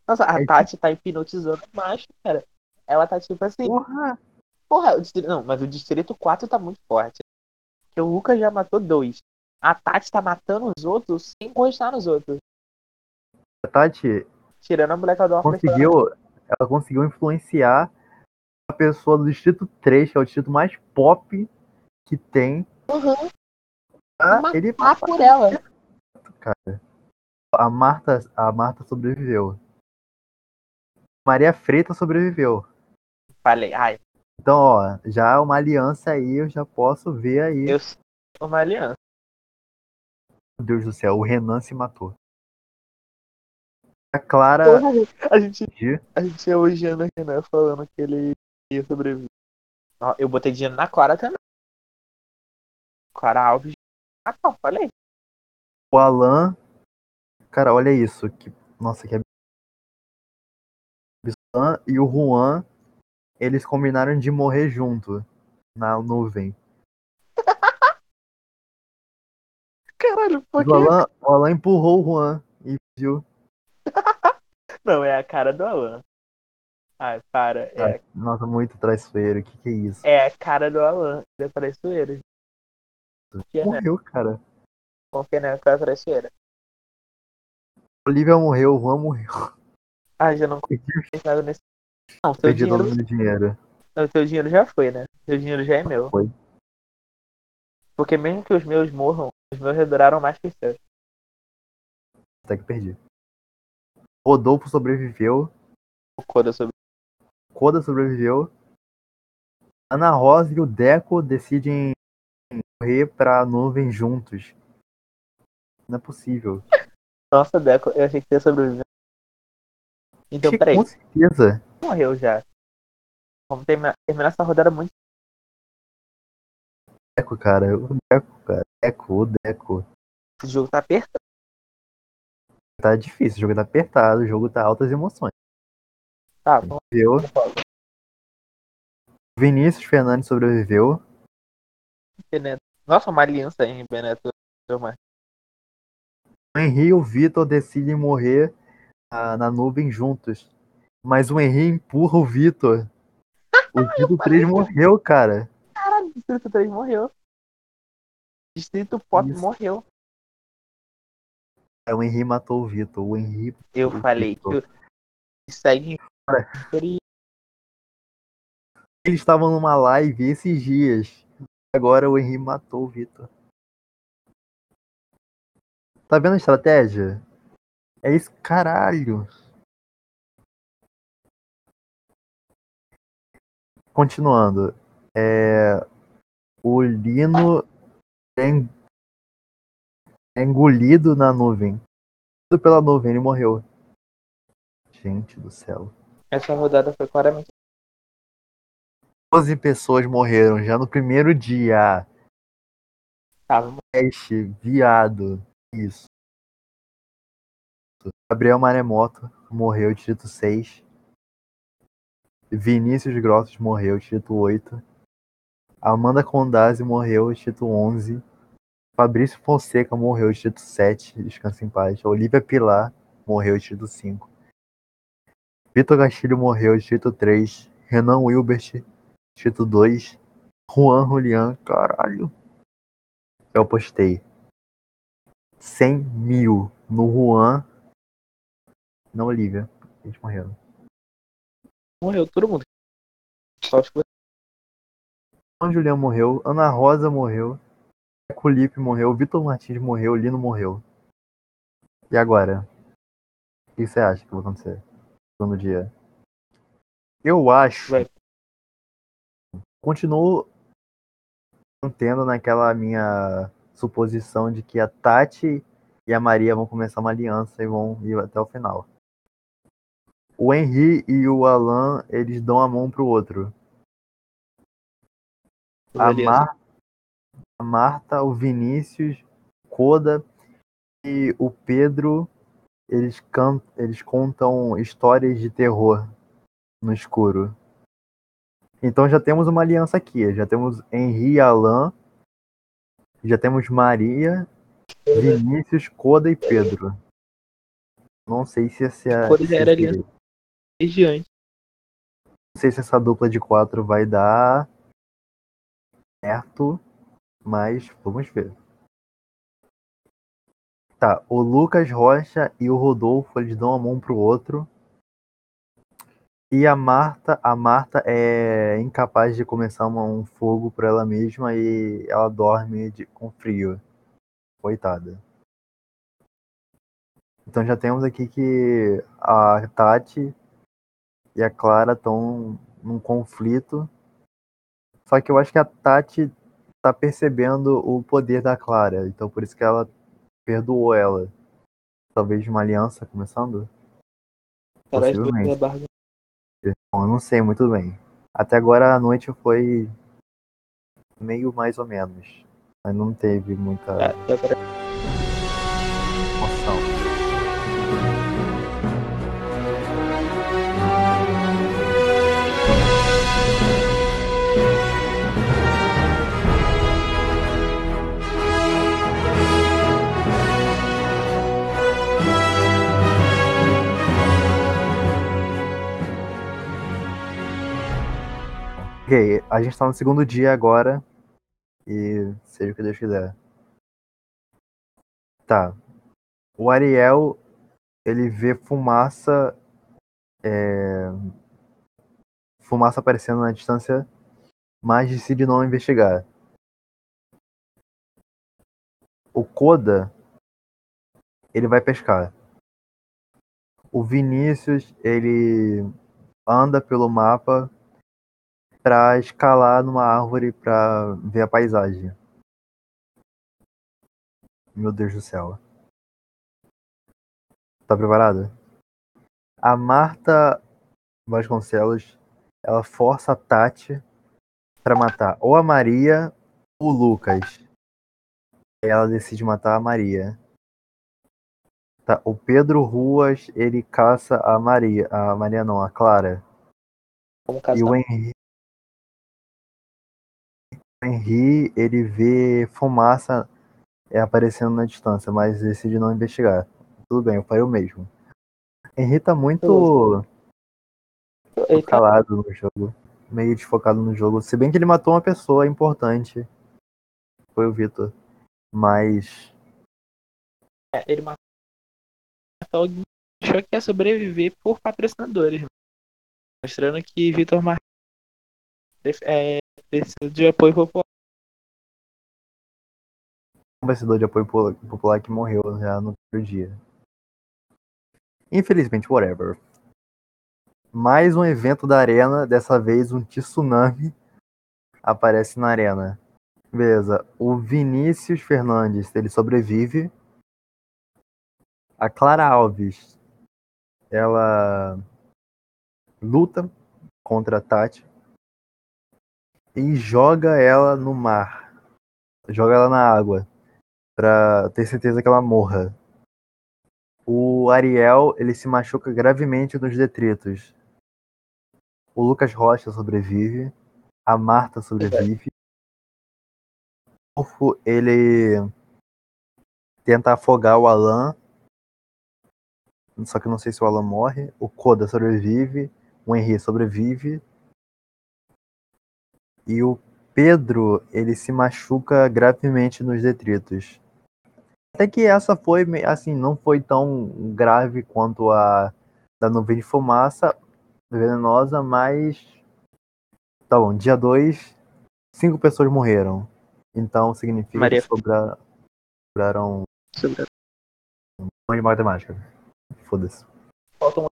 Nossa, a É Tati tá hipnotizando o macho, cara. Ela tá tipo assim, Porra! porra, o distrito, não, mas o Distrito 4 tá muito forte. Porque o Lucas já matou dois. A Tati tá matando os outros sem encostar nos outros. A Tati Tirando a mulher que adora conseguiu. Ela conseguiu influenciar a pessoa do Distrito 3, que é o distrito mais pop que tem. Uhum, Pra Ma- ele matar por ela. cara. A Marta, a Marta sobreviveu. Maria Freita sobreviveu. Falei, ai, Então, ó, já uma aliança aí, eu já posso ver aí. eu sou uma aliança. Meu Deus do céu, o Renan se matou. A Clara. A gente, a gente elogiando o Renan falando que ele ia sobreviver. Eu botei dinheiro na Clara também. Clara Alves. Ah, não, falei. O Alan. Cara, olha isso. Que... Nossa, que absurdo. E o Juan, eles combinaram de morrer junto na nuvem. Caralho, por O quê? Alan, o Alan empurrou o Juan e viu. Não, é a cara do Alan. Ai, para. É, Ah, Nossa, muito traiçoeiro. Que que é isso? é a cara do Alan. Ele é traiçoeiro. Confia, né? Morreu, cara. Confia nela que é traiçoeira. Olivia morreu, o Juan morreu. Ah, já não nada nesse. Não, seu perdi dinheiro, todo o meu dinheiro. o teu dinheiro já foi, né? Seu dinheiro já é meu. Foi. Porque mesmo que os meus morram, os meus já duraram mais que os seus. Até que perdi. Rodolfo sobreviveu. O Koda sobre. Koda sobreviveu. Ana Rosa e o Deco decidem correr pra nuvem juntos. Não é possível. Nossa, Deco, eu achei que você ia sobreviver. Então, Achei peraí, Com certeza. Morreu já. Vamos terminar, terminar essa rodada muito. Deco, cara. O Deco, cara. Deco, o Deco. Esse jogo tá apertado. Tá difícil, o jogo tá apertado, o jogo tá altas emoções. Tá, vamos Viu? Vinícius Fernandes sobreviveu. né? Nossa, uma aliança em Beneto. O Henry e o Vitor decidem morrer na nuvem juntos. Mas o Henry empurra o Vitor. O Distrito 3 morreu, cara. Caralho, Distrito 3 morreu. Distrito Pop Isso. morreu. É, o Henry matou o Vitor. O Henry. Eu o falei que Vitor. o- segue. Eles estavam numa live esses dias. Agora o Henry matou o Vitor. Tá vendo a estratégia? É isso, caralho. Continuando. É... O Lino é é engolido na nuvem. Pela nuvem, ele morreu. Gente do céu. Essa rodada foi claramente. 12 pessoas morreram já no primeiro dia. Tava. Peste, viado. Isso. Gabriel Maremoto morreu, distrito 6. Vinícius Grossos morreu, distrito 8. Amanda Condazzi morreu, distrito 11. Fabrício Fonseca morreu, distrito 7. Descansa em paz. Olivia Pilar morreu, distrito 5. Vitor Castilho morreu, distrito 3. Renan Wilbert, distrito 2. Juan Julian, caralho. Eu postei 100 mil no Juan, na Olivia. Eles morreram. Morreu todo mundo. Só que Juan Julian morreu, Ana Rosa morreu, Culipe morreu, Vitor Martins morreu, Lino morreu. E agora? O que você acha que vai acontecer no dia? Eu acho. Vai. Continuo mantendo naquela minha suposição de que a Tati e a Maria vão começar uma aliança e vão ir até o final. O Henry e o Alan, eles dão a mão pro outro. A. Mar... a Marta, o Vinícius, o Koda e o Pedro, eles, can... eles contam histórias de terror no escuro. Então já temos uma aliança aqui. Já temos Henri e Alan. Já temos Maria, Vinícius, Koda e Pedro. Não sei se essa. Koda já se era esse- aliança. Desde antes. Não sei se essa dupla de quatro vai dar certo, mas vamos ver. Tá, o Lucas Rocha e o Rodolfo, eles dão a mão pro outro. E a Marta, a Marta é incapaz de começar uma- um fogo por ela mesma e ela dorme de- com frio. Coitada. Então já temos aqui que a Tati e a Clara estão num conflito. Só que eu acho que a Tati tá percebendo o poder da Clara. Então por isso que ela perdoou ela. Talvez uma aliança começando? Possivelmente. dois da barba. Bom, eu não sei muito bem. Até agora a noite foi meio mais ou menos. Mas não teve muita Tá, a gente tá no segundo dia agora. E seja o que Deus quiser. Tá. O Ariel, ele vê fumaça. é, Fumaça aparecendo na distância, mas decide não investigar. O Koda, ele vai pescar. O Vinícius, ele anda pelo mapa pra escalar numa árvore pra ver a paisagem. Meu Deus do céu. Tá preparada? A Marta Vasconcelos, ela força a Tati pra matar ou a Maria ou o Lucas. Ela decide matar a Maria. Tá, o Pedro Ruas, ele caça a Maria, a Maria não, a Clara. Como E o Henrique Henry, ele vê fumaça é, aparecendo na distância, mas decide não investigar. Tudo bem, eu falei o mesmo. Henry tá muito Ele calado no jogo, meio desfocado no jogo. Se bem que ele matou uma pessoa importante, foi o Vitor. Mas é, ele matou alguém achou que ia sobreviver por patrocinadores. Mostrando que Vitor Martins é, precisa de apoio popular. um vencedor de apoio po- popular que morreu já no primeiro dia. Infelizmente, whatever. Mais um evento da arena, dessa vez um tsunami aparece na arena. Beleza. O Vinícius Fernandes, ele sobrevive. A Clara Alves, ela luta contra a Tati e joga ela no mar. Joga ela na água pra ter certeza que ela morra. O Ariel, ele se machuca gravemente nos detritos. O Lucas Rocha sobrevive. A Marta sobrevive. O Rodolfo, ele tenta afogar o Alan. Só que não sei se o Alan morre. O Koda sobrevive. O Henry sobrevive. E o Pedro, ele se machuca gravemente nos detritos. Até que essa foi, assim, não foi tão grave quanto a da nuvem de fumaça venenosa, mas. Tá bom, dia 2, cinco pessoas morreram. Então significa Maria- que sobra- sobraram Sobre- um de matemática. Foda-se. Faltam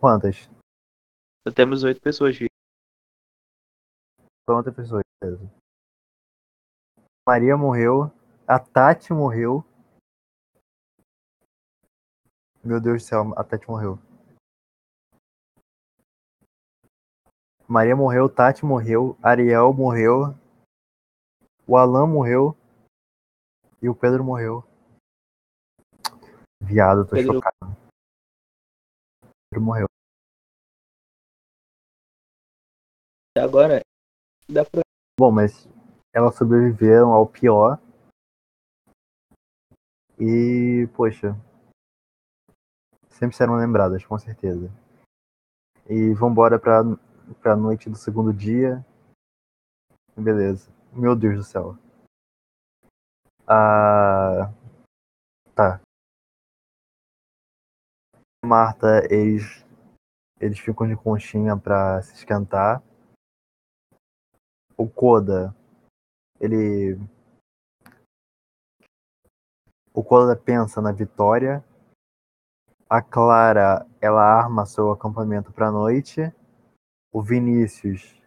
quantas? temos oito pessoas vivas. Quantas pessoas? Maria morreu. A Tati morreu. Meu Deus do céu, a Tati morreu. Maria morreu, Tati morreu, Ariel morreu, o Alan morreu e o Pedro morreu. Viado, tô Pedro- chocado. Pedro morreu. E agora dá pra. Bom, mas elas sobreviveram ao pior. E, poxa, sempre serão lembradas, com certeza. E vambora pra, pra noite do segundo dia. Beleza. Meu Deus do céu. Ah, tá. Marta, eles, eles ficam de conchinha pra se esquentar. O Koda, ele. O Koda pensa na vitória. A Clara, ela arma seu acampamento pra noite. O Vinícius,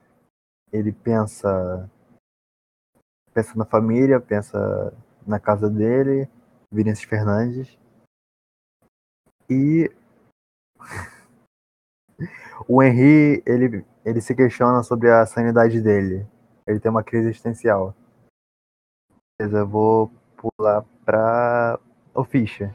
ele pensa. Pensa na família, pensa na casa dele. Vinícius Fernandes. E. O Henry, ele, ele se questiona sobre a sanidade dele. Ele tem uma crise existencial. Beleza, vou pular pra o Ficha.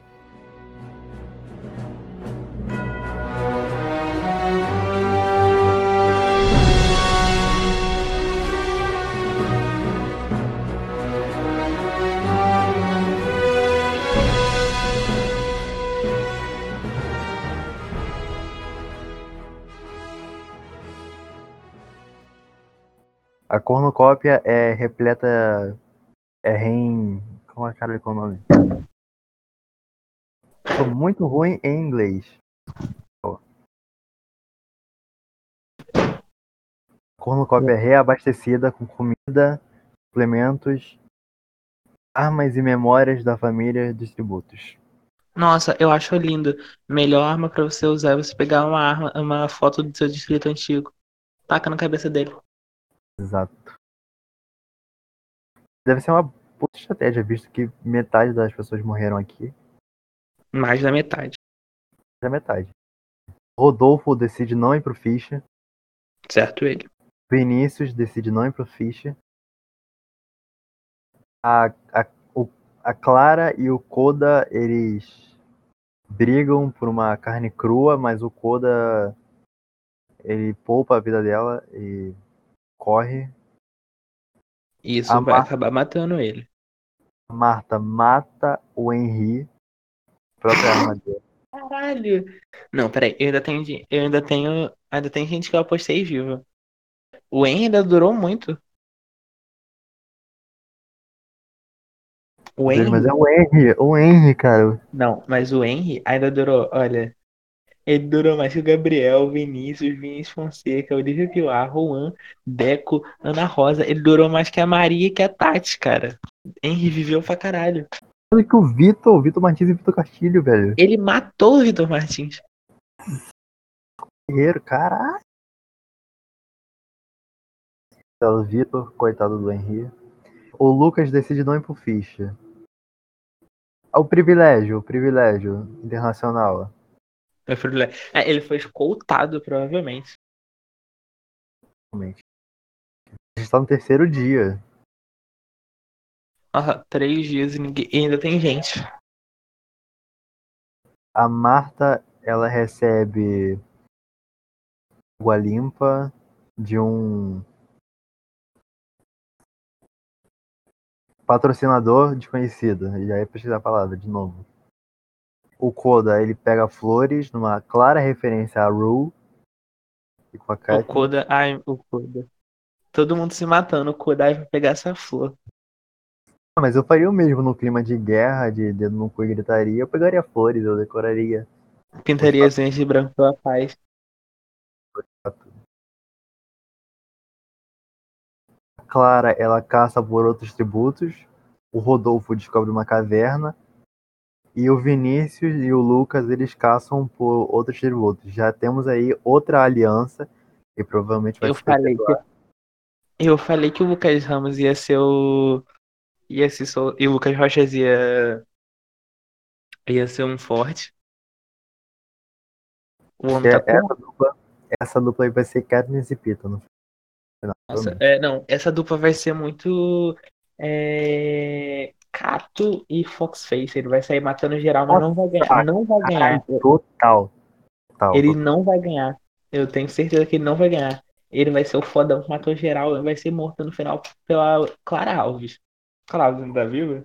A cornucópia é repleta. É rem. Como é cara qual é o nome? Sou muito ruim em inglês. Cornucópia é reabastecida com comida, suplementos, armas e memórias da família dos tributos. Nossa, eu acho lindo. Melhor arma pra você usar é você pegar uma arma, uma foto do seu distrito antigo. Taca na cabeça dele. Exato. Deve ser uma puta estratégia, visto que metade das pessoas morreram aqui. Mais da metade. Já metade. Rodolfo decide não ir pro Ficha. Certo ele. Vinícius decide não ir pro Ficha. A, a, o- a Clara e o Koda, eles brigam por uma carne crua, mas o Koda ele poupa a vida dela e corre. Isso A vai Mar- acabar matando ele. A Marta mata o Henry. Própria arma dele. Caralho! Não, peraí, eu ainda tenho. Eu ainda tenho. Ainda tem gente que eu apostei viva. O Henry ainda durou muito. O Henry. Mas é o Henry, o Henry, cara. Não, mas o Henry ainda durou, olha. Ele durou mais que o Gabriel, Vinícius, Vinícius Fonseca, Olivia Pilar, Juan, Deco, Ana Rosa. Ele durou mais que a Maria e que a Tati, cara. Henry viveu pra caralho. Olha que o Vitor, o Vitor Martins e o Vitor Castilho, velho. Ele matou o Vitor Martins. Guerreiro, caralho. O Vitor, coitado do Henry. O Lucas decide não ir pro Ficha. O privilégio, o privilégio internacional. Filho, é, ele foi escoltado, provavelmente. Realmente. A gente tá no terceiro dia. Nossa, três dias e, ninguém- e ainda tem gente. A Marta, ela recebe água limpa de um patrocinador desconhecido. E aí pesquisar a palavra de novo. O Koda, ele pega flores numa clara referência a Rue. E com a O Kat. Koda, ai, o Koda. Todo mundo se matando, o Koda vai pegar essa flor. Ah, Mas eu faria o mesmo no clima de guerra, de dedo no cu e gritaria. Eu pegaria flores, eu decoraria. Pintaria as de branco pela paz. A Clara, ela caça por outros tributos. O Rodolfo descobre uma caverna. E o Vinícius e o Lucas, eles caçam por outros tributos. Já temos aí outra aliança. E provavelmente vai Eu se falei que eu falei que o Lucas Ramos ia ser o ia ser e o Lucas Rochas ia ia ser um forte. O homem É, tá essa, dupla, essa dupla aí vai ser Katniss e Pita no final. Nossa, é, não, essa dupla vai ser muito é, Cato e Foxface. Ele vai sair matando geral, mas não vai ganhar. Não vai ganhar. Total. Total. Ele não vai ganhar. Eu tenho certeza que ele não vai ganhar. Ele vai ser o fodão que matou geral e vai ser morto no final pela Clara Alves. Clara Alves não tá viva?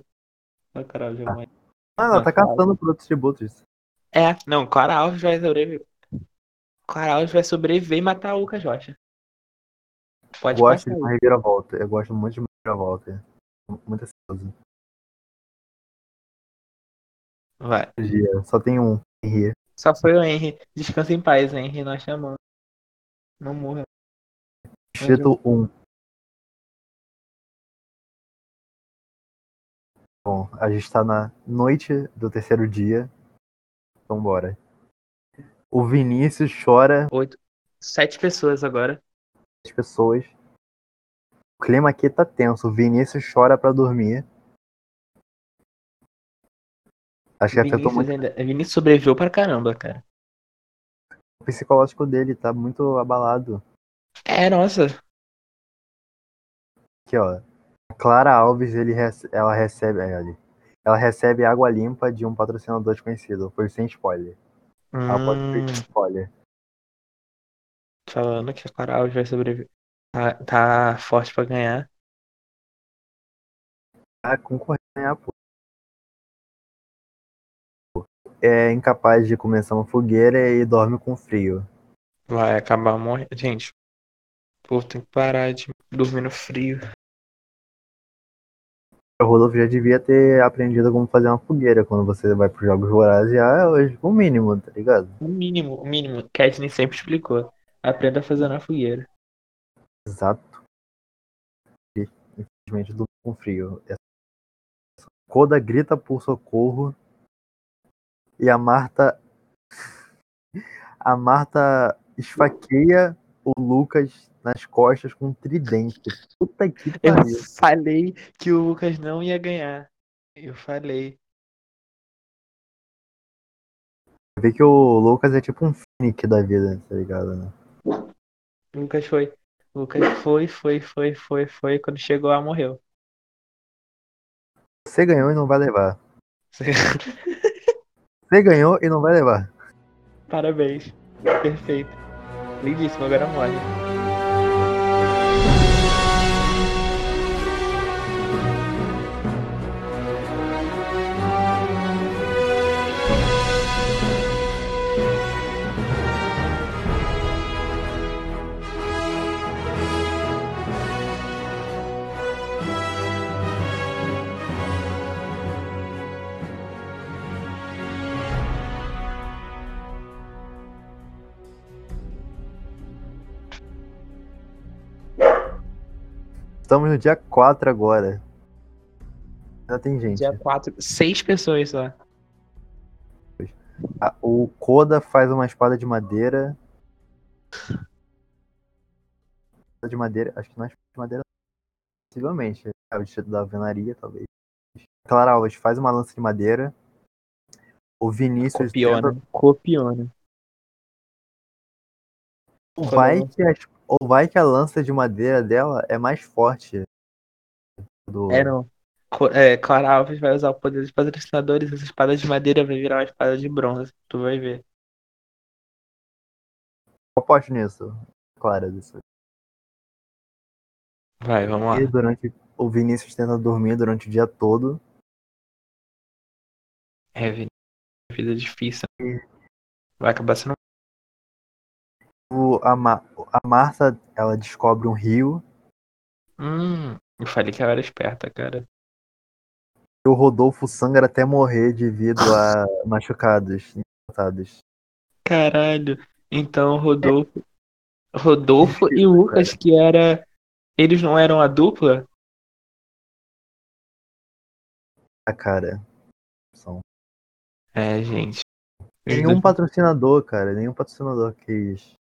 Não, Clara Alves mãe. Ah, ela tá caçando por outros tributos. É, não, Clara Alves vai sobreviver. Clara Alves vai sobreviver e matar o Lucas Rocha. Pode gosto passar de uma reviravolta. Eu gosto muito de uma reviravolta. Muito ansioso. Vai. Só tem um. Henry. Só foi o Henry. Descansa em paz, Henry. Nós chamamos. Não morra. Distrito 1. Bom, a gente tá na noite do terceiro dia. Então bora. O Vinícius chora Oito. Sete pessoas agora. as pessoas. O clima aqui tá tenso. O Vinícius chora pra dormir. Acho que afetou Vinícius, muito ainda... Vinícius sobreviveu pra caramba, cara. o psicológico dele, tá muito abalado. É, nossa. Aqui, ó. A Clara Alves, ele rece- ela recebe. é. Ela recebe água limpa de um patrocinador desconhecido. Foi sem spoiler. Ela pode Hum, ter spoiler. falando que a Clara Alves vai sobreviver. Tá, tá forte pra ganhar. A concorrência pô. É incapaz de começar uma fogueira e dorme com frio. Vai acabar morrendo. Gente, povo tem que parar de dormir no frio. O Rodolfo já devia ter aprendido como fazer uma fogueira quando você vai pros Jogos Vorazes. Já é hoje, o mínimo, tá ligado? O mínimo, o mínimo. Katniss sempre explicou. Aprenda a fazer na fogueira. Exato. E, Infelizmente, dorme com frio. Koda grita por socorro. E a Marta. A Marta esfaqueia o Lucas nas costas com um tridente. Puta que Eu pariu. falei que o Lucas não ia ganhar. Eu falei. Vê que o Lucas é tipo um Finick da vida, tá ligado? Né? O Lucas foi. O Lucas foi, foi, foi, foi, foi. Quando chegou lá, morreu. Você ganhou e não vai levar. Você ganhou e não vai levar. Parabéns. Perfeito. Lindíssimo, agora morre. Estamos no dia 4 agora. Ainda tem gente. Dia 4, seis pessoas só. Ah, O Koda faz uma espada de madeira. Espada de madeira, acho que não é espada de madeira. Possivelmente. É o distrito da alvenaria, talvez. Clara Alves faz uma lança de madeira. O Vinícius Copiou, tenta- né? Né? ou vai, que a, ou vai que a lança de madeira dela é mais forte. Do... É, não. É, Clara Alves vai usar o poder dos patrocinadores. Essa espada de madeira vai virar uma espada de bronze. Tu vai ver. Eu aposto nisso. Clara, disso. Vai, vamos lá. E durante o Vinícius tenta dormir durante o dia todo. É, vida difícil. Vai acabar sendo. O, a, Ma- a Marta, ela descobre um rio. Hum, eu falei que ela era esperta, cara. E o Rodolfo sangra até morrer devido a machucados. Matados. Caralho. Então, Rodolfo. Rodolfo e Lucas, que era. Eles não eram a dupla? A cara. São. É, gente. Nenhum patrocinador, cara. Nenhum patrocinador quis.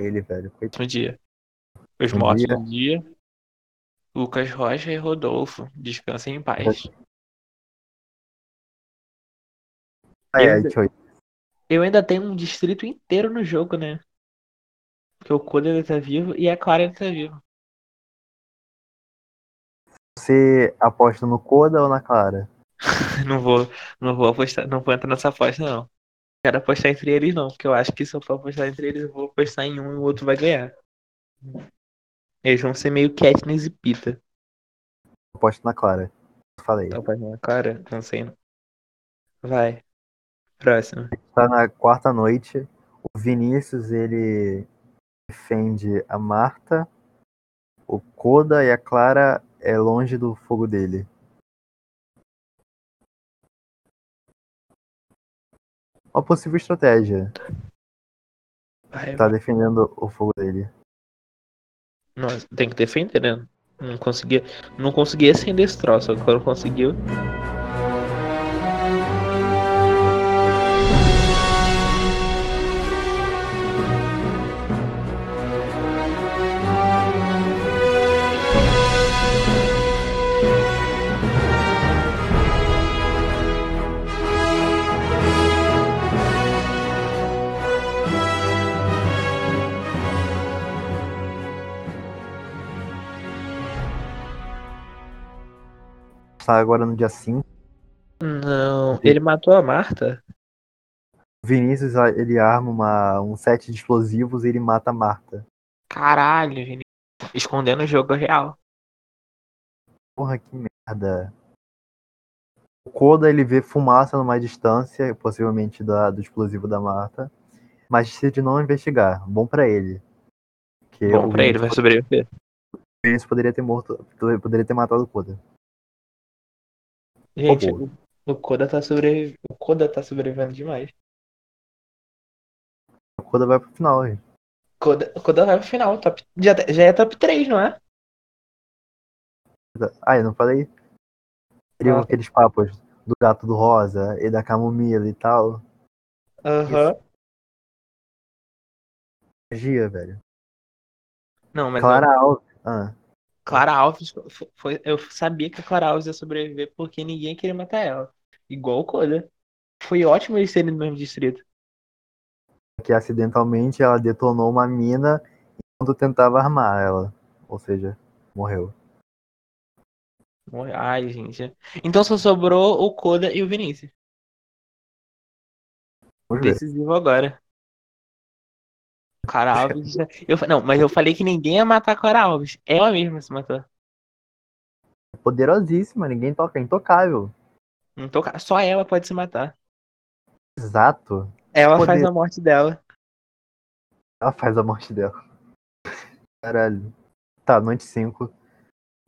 Ele, velho. Coitado. no dia. Os Um mortos dia. no dia. Lucas Rocha e Rodolfo. Descansem em paz. Ah, é, ainda- eu- Eu ainda tenho um distrito inteiro no jogo, né? Porque o Koda ainda tá vivo e a Clara ainda tá viva. Você aposta no Koda ou na Clara? Não vou, não vou apostar, não vou entrar nessa aposta, não. Quero apostar entre eles, não, porque eu acho que se eu for apostar entre eles, eu vou apostar em um e o outro vai ganhar. Eles vão ser meio Katniss e Pita. Aposto na Clara. Falei. Tá apaixonado, Clara? Não sei, não. Vai. Próximo. Tá na quarta noite. O Vinícius, ele defende a Marta. O Koda e a Clara é longe do fogo dele. Uma possível estratégia. Vai, Tá defendendo o fogo dele. Nossa, tem que defender, né? Não conseguia, não conseguia acender esse troço. Agora conseguiu. Tá agora no dia 5. Não, ele matou a Marta? O Vinícius, ele arma uma, um set de explosivos e ele mata a Marta. Caralho, Vini. Escondendo o jogo real. Porra, que merda. O Koda, ele vê fumaça numa distância, possivelmente da, do explosivo da Marta, mas decide não investigar. Bom pra ele. Que Bom pra ele, vai Vinícius- sobreviver. o Vinícius poderia ter morto, poderia ter matado o Koda. Gente, o, o Koda tá sobrevi... o Koda tá sobrevivendo demais. O Koda vai pro final, gente. Koda, o Koda vai pro final, top, já, já é top 3, não é? Ah, eu não falei? Ele Ah. aqueles papos do gato do rosa e da camomila e tal. Aham. Magia, velho. Não, mas Clara Alves. Ah, Clara Alves fo- foi, eu sabia que a Clara Alves ia sobreviver porque ninguém queria matar ela. Igual o Koda. Foi ótimo eles serem do mesmo distrito. que acidentalmente ela detonou uma mina enquanto tentava armar ela. Ou seja, morreu. Morre- Ai, gente. Então só sobrou o Koda e o Vinícius. Vamos ver. Decisivo agora. Clara Alves. já- Eu, não, mas eu falei que ninguém ia matar a Clara Alves. Ela mesma se matou. Poderosíssima, ninguém toca, é intocável. Não tô ca- Só ela pode se matar. Exato. Ela Poder. faz a morte dela. Ela faz a morte dela. Caralho. Tá, noite 5.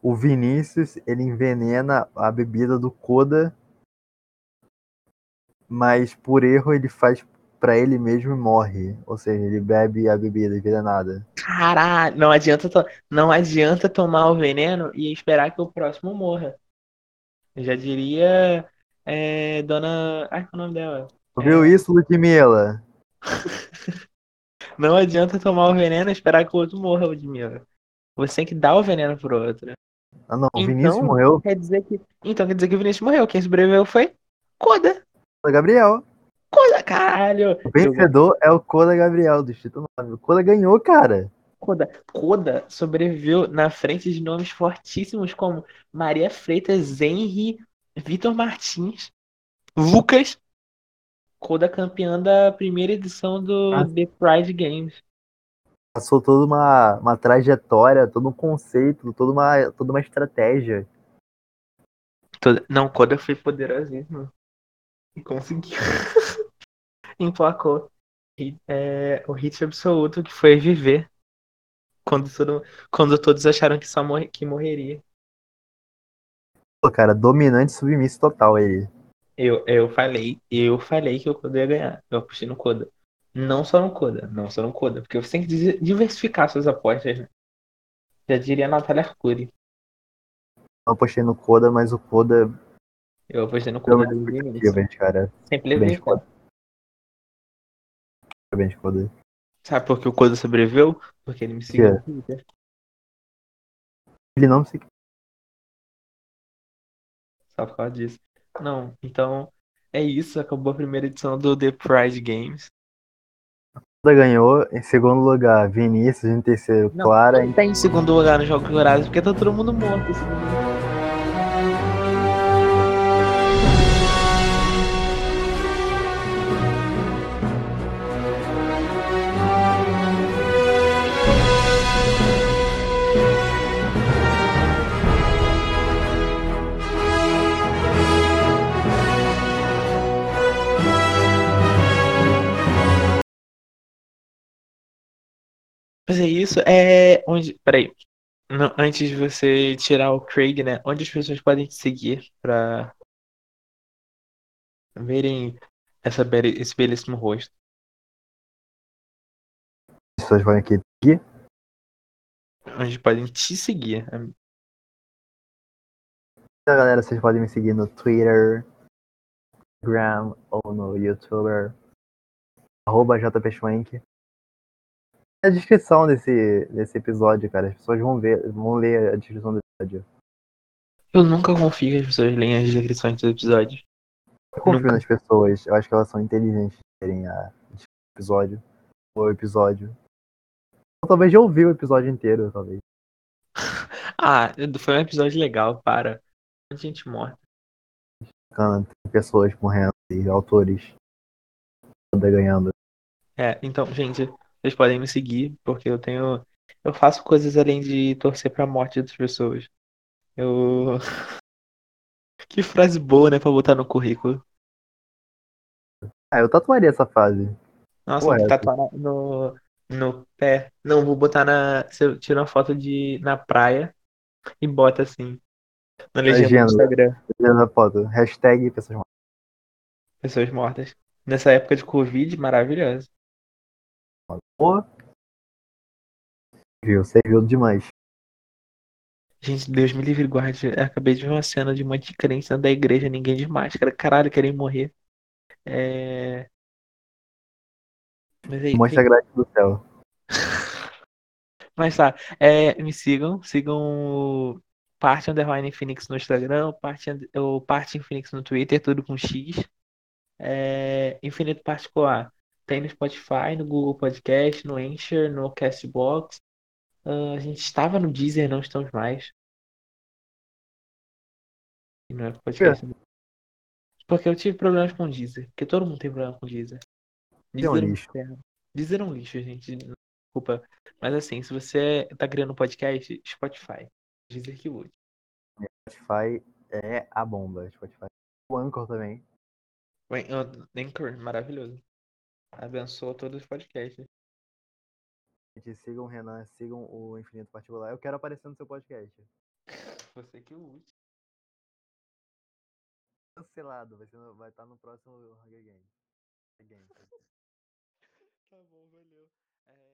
O Vinícius, ele envenena a bebida do Koda. Mas por erro ele faz pra ele mesmo e morre. Ou seja, ele bebe a bebida envenenada. Caralho, não adianta, to- não adianta tomar o veneno e esperar que o próximo morra. Eu já diria é, Dona. Ai, qual é o nome dela? Viu isso, Ludmilla? Não adianta tomar o veneno e esperar que o outro morra, Ludmilla. Você tem que dar o veneno pro outro. Ah não, o Então- Vinícius morreu. Quer dizer que. Então quer dizer que o Vinícius morreu. Quem sobreviveu foi. Coda Gabriel. Koda, caralho. O vencedor é o Coda Gabriel do 9. O Coda ganhou, cara. Koda. Koda sobreviveu na frente de nomes fortíssimos como Maria Freitas, Henry, Vitor Martins, Lucas. Koda campeã da primeira edição do Ah. The Pride Games. Passou toda uma, uma trajetória, todo um conceito, toda uma, toda uma estratégia. Toda- Não, Koda foi poderosíssimo. E conseguiu. Emplacou. É, o hit absoluto que foi viver. Quando, todo- quando todos acharam que só morre, que morreria. Pô, cara, dominante submisso total ele. Eu, eu falei, eu falei que o Koda ia ganhar. Eu apostei no Koda. Não só no Koda, não só no Koda. Porque você tem que diversificar suas apostas, né? Já diria a Natália Arcuri. Eu apostei no Coda, mas o Coda Eu apostei no Koda expectativas, cara. Sempre Bem levei, Koda. Parabéns, Coda. Sabe por que o Koda sobreviveu? Porque ele me seguiu no Twitter. Ele não se Só por causa disso. Não, então é isso. Acabou a primeira edição do The Pride Games. Coda ganhou. Em segundo lugar, Vinícius. Em terceiro, Não, Clara. Não tá em segundo lugar nos Jogos Dourados porque tá todo mundo morto. em é isso. É onde. Peraí. Não, antes de você tirar o Craig, né? Onde as pessoas podem te seguir pra verem essa bele- esse belíssimo rosto. As pessoas vão aqui. aqui. Onde podem te seguir. Então, galera, vocês podem me seguir no Twitter, Instagram ou no YouTuber. Arroba JPSwank. Na descrição desse, desse episódio, cara. As pessoas vão ver, vão ler a descrição do episódio. Eu nunca confio que as pessoas leem as descrições dos episódios. Eu confio Nunca. nas pessoas. Eu acho que elas são inteligentes de terem a episódio. O episódio. Ou talvez já ouviu o episódio inteiro, talvez. Ah, foi um episódio legal, para. Gente morta. Bacana, Tem pessoas morrendo e autores toda ganhando. É, então, gente, vocês podem me seguir, porque eu tenho. Eu faço coisas além de torcer pra morte das pessoas. Eu. Que frase boa, né, pra botar no currículo. Ah, eu tatuaria essa fase. Nossa, Correto. tatuar no, no pé. Não, vou botar na. Se eu tiro uma foto de na praia e bota assim. Na legenda Legenda. do Instagram. Legenda da foto. Hashtag pessoas mortas. Pessoas mortas. Nessa época de Covid, maravilhoso. Viu, você viu demais. Gente, Deus me livre guarde. Eu acabei de ver uma cena de um monte de crente dentro da igreja, ninguém de máscara. Caralho, querem morrer. É. Mas aí, Mostra grátis do céu. Mas tá, é, me sigam, sigam o Parte Underline Phoenix no Instagram, Parte, und- o Parte Phoenix no Twitter, tudo com X. É, Infinito Particular. Tem no Spotify, no Google Podcast, no Anchor, no Castbox. Ah, a gente estava no Deezer, não estamos mais. E não é podcast. Porque eu tive problemas com o Deezer. Porque todo mundo tem problema com o Deezer. É Deezer é um lixo. Deezer é um lixo, gente. Desculpa. Mas assim, se você tá criando um podcast, Spotify. Deezer que lute. Spotify é a bomba. Spotify. O Anchor também. O Anchor, maravilhoso. Abençoa todos os podcasts. Gente, sigam o Renan, sigam o Infinito Particular. Eu quero aparecer no seu podcast. Você que lute. Cancelado, vai, ser vai estar no próximo Hunger Games. Games. Tá bom, valeu. É...